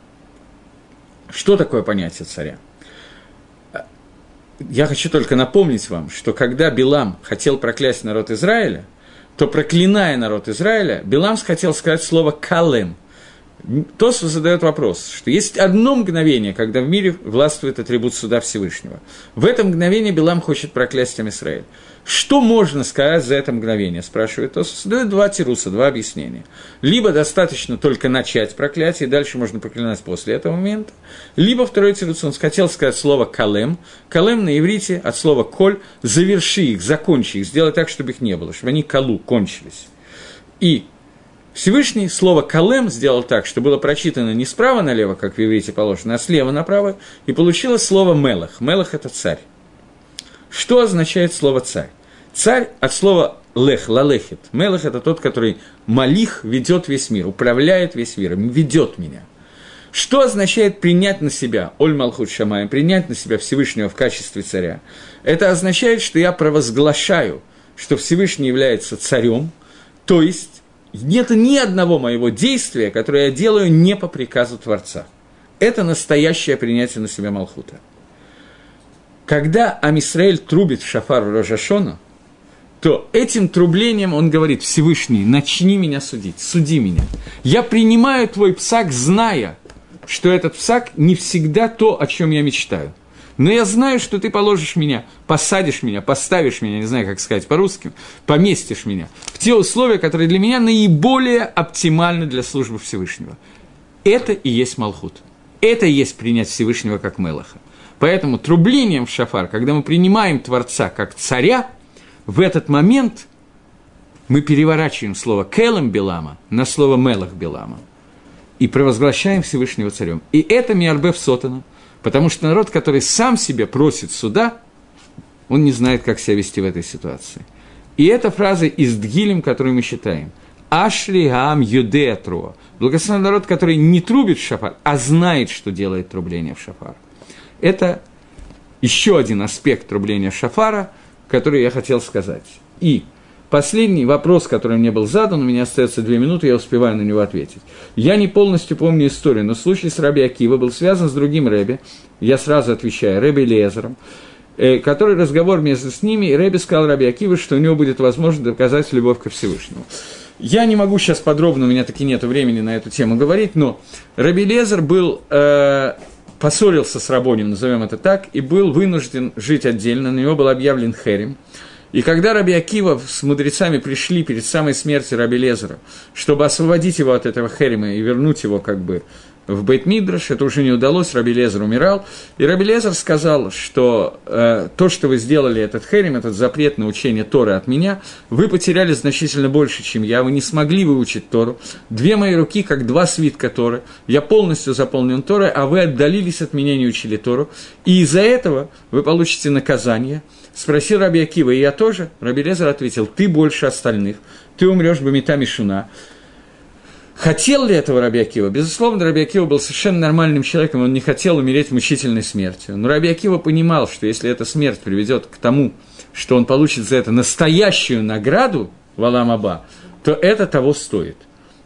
Что такое понятие царя? Я хочу только напомнить вам, что когда Билам хотел проклясть народ Израиля, то проклиная народ Израиля, Билам хотел сказать слово «калем». Тос задает вопрос, что есть одно мгновение, когда в мире властвует атрибут суда Всевышнего. В это мгновение Билам хочет проклясть Израиль. Что можно сказать за это мгновение, спрашивает Тосус. Дает два тируса, два объяснения. Либо достаточно только начать проклятие, и дальше можно проклинать после этого момента. Либо второй тирус, он хотел сказать слово «калем». «Калем» на иврите от слова «коль» – заверши их, закончи их, сделай так, чтобы их не было, чтобы они «калу» кончились. И Всевышний слово «калем» сделал так, что было прочитано не справа налево, как в иврите положено, а слева направо, и получилось слово «мелах». «Мелах» – это царь. Что означает слово «царь»? Царь от слова лех, лалехет. Мелах – это тот, который малих ведет весь мир, управляет весь мир, ведет меня. Что означает принять на себя, Оль Малхут Шамай, принять на себя Всевышнего в качестве царя? Это означает, что я провозглашаю, что Всевышний является царем, то есть нет ни одного моего действия, которое я делаю не по приказу Творца. Это настоящее принятие на себя Малхута. Когда Амисраэль трубит в шафар Рожашона – то этим трублением он говорит, Всевышний, начни меня судить, суди меня. Я принимаю твой псак, зная, что этот псак не всегда то, о чем я мечтаю. Но я знаю, что ты положишь меня, посадишь меня, поставишь меня, не знаю, как сказать по-русски, поместишь меня в те условия, которые для меня наиболее оптимальны для службы Всевышнего. Это и есть Малхут. Это и есть принять Всевышнего как Мелаха. Поэтому трублением в шафар, когда мы принимаем Творца как царя – в этот момент мы переворачиваем слово «келем Белама» на слово «мелах Белама» и провозглашаем Всевышнего царем. И это Миарбев Сотана, потому что народ, который сам себе просит суда, он не знает, как себя вести в этой ситуации. И эта фраза из Дгилем, которую мы считаем. Ашри Ам Юдеатро. Благословен народ, который не трубит в шафар, а знает, что делает трубление в шафар. Это еще один аспект трубления шафара – который я хотел сказать. И последний вопрос, который мне был задан, у меня остается две минуты, я успеваю на него ответить. Я не полностью помню историю, но случай с Раби Акива был связан с другим Рэби, я сразу отвечаю, Рэби Лезером, э, который разговор между с ними, и Рэби сказал Раби Акива, что у него будет возможность доказать любовь ко Всевышнему. Я не могу сейчас подробно, у меня таки нет времени на эту тему говорить, но Раби Лезер был э, поссорился с Рабоним, назовем это так, и был вынужден жить отдельно, на него был объявлен Херем. И когда Раби Акива с мудрецами пришли перед самой смертью Раби Лезера, чтобы освободить его от этого Херема и вернуть его как бы в бейт Мидраш, это уже не удалось, Раби Лезер умирал, и Раби Лезер сказал, что э, то, что вы сделали, этот херем, этот запрет на учение Торы от меня, вы потеряли значительно больше, чем я, вы не смогли выучить Тору, две мои руки, как два свитка Торы, я полностью заполнен Торой, а вы отдалились от меня, не учили Тору, и из-за этого вы получите наказание. Спросил Раби Акива, и я тоже? Раби Лезер ответил, ты больше остальных, ты умрешь бы метами шуна. Хотел ли этого Раби Акива? Безусловно, Раби Акива был совершенно нормальным человеком, он не хотел умереть мучительной смертью. Но Раби Акива понимал, что если эта смерть приведет к тому, что он получит за это настоящую награду в Аламаба, то это того стоит.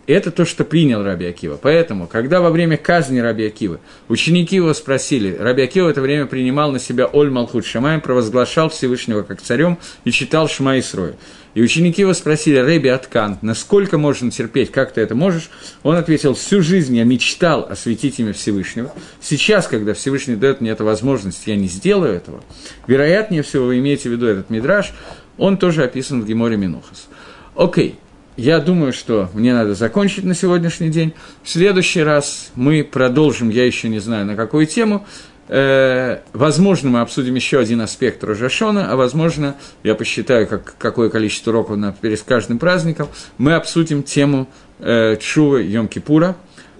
Это то, что принял Раби Акива. Поэтому, когда во время казни Раби Акивы ученики его спросили, Раби Акива в это время принимал на себя Оль Малхут Шамаем, провозглашал Всевышнего как царем и читал Шма Исрою. И ученики его спросили, Рэби Аткан, насколько можно терпеть, как ты это можешь? Он ответил, всю жизнь я мечтал осветить имя Всевышнего. Сейчас, когда Всевышний дает мне эту возможность, я не сделаю этого. Вероятнее всего, вы имеете в виду этот мидраж, он тоже описан в Геморе Минухас. Окей, я думаю, что мне надо закончить на сегодняшний день. В следующий раз мы продолжим, я еще не знаю на какую тему. Э, возможно, мы обсудим еще один аспект Рожашона, а возможно, я посчитаю, как, какое количество уроков на, перед каждым праздником, мы обсудим тему э, Чува Йом-Кипура,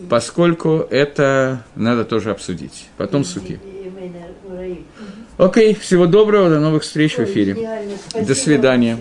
поскольку это надо тоже обсудить. Потом суки. Окей, всего доброго, до новых встреч в эфире. До свидания.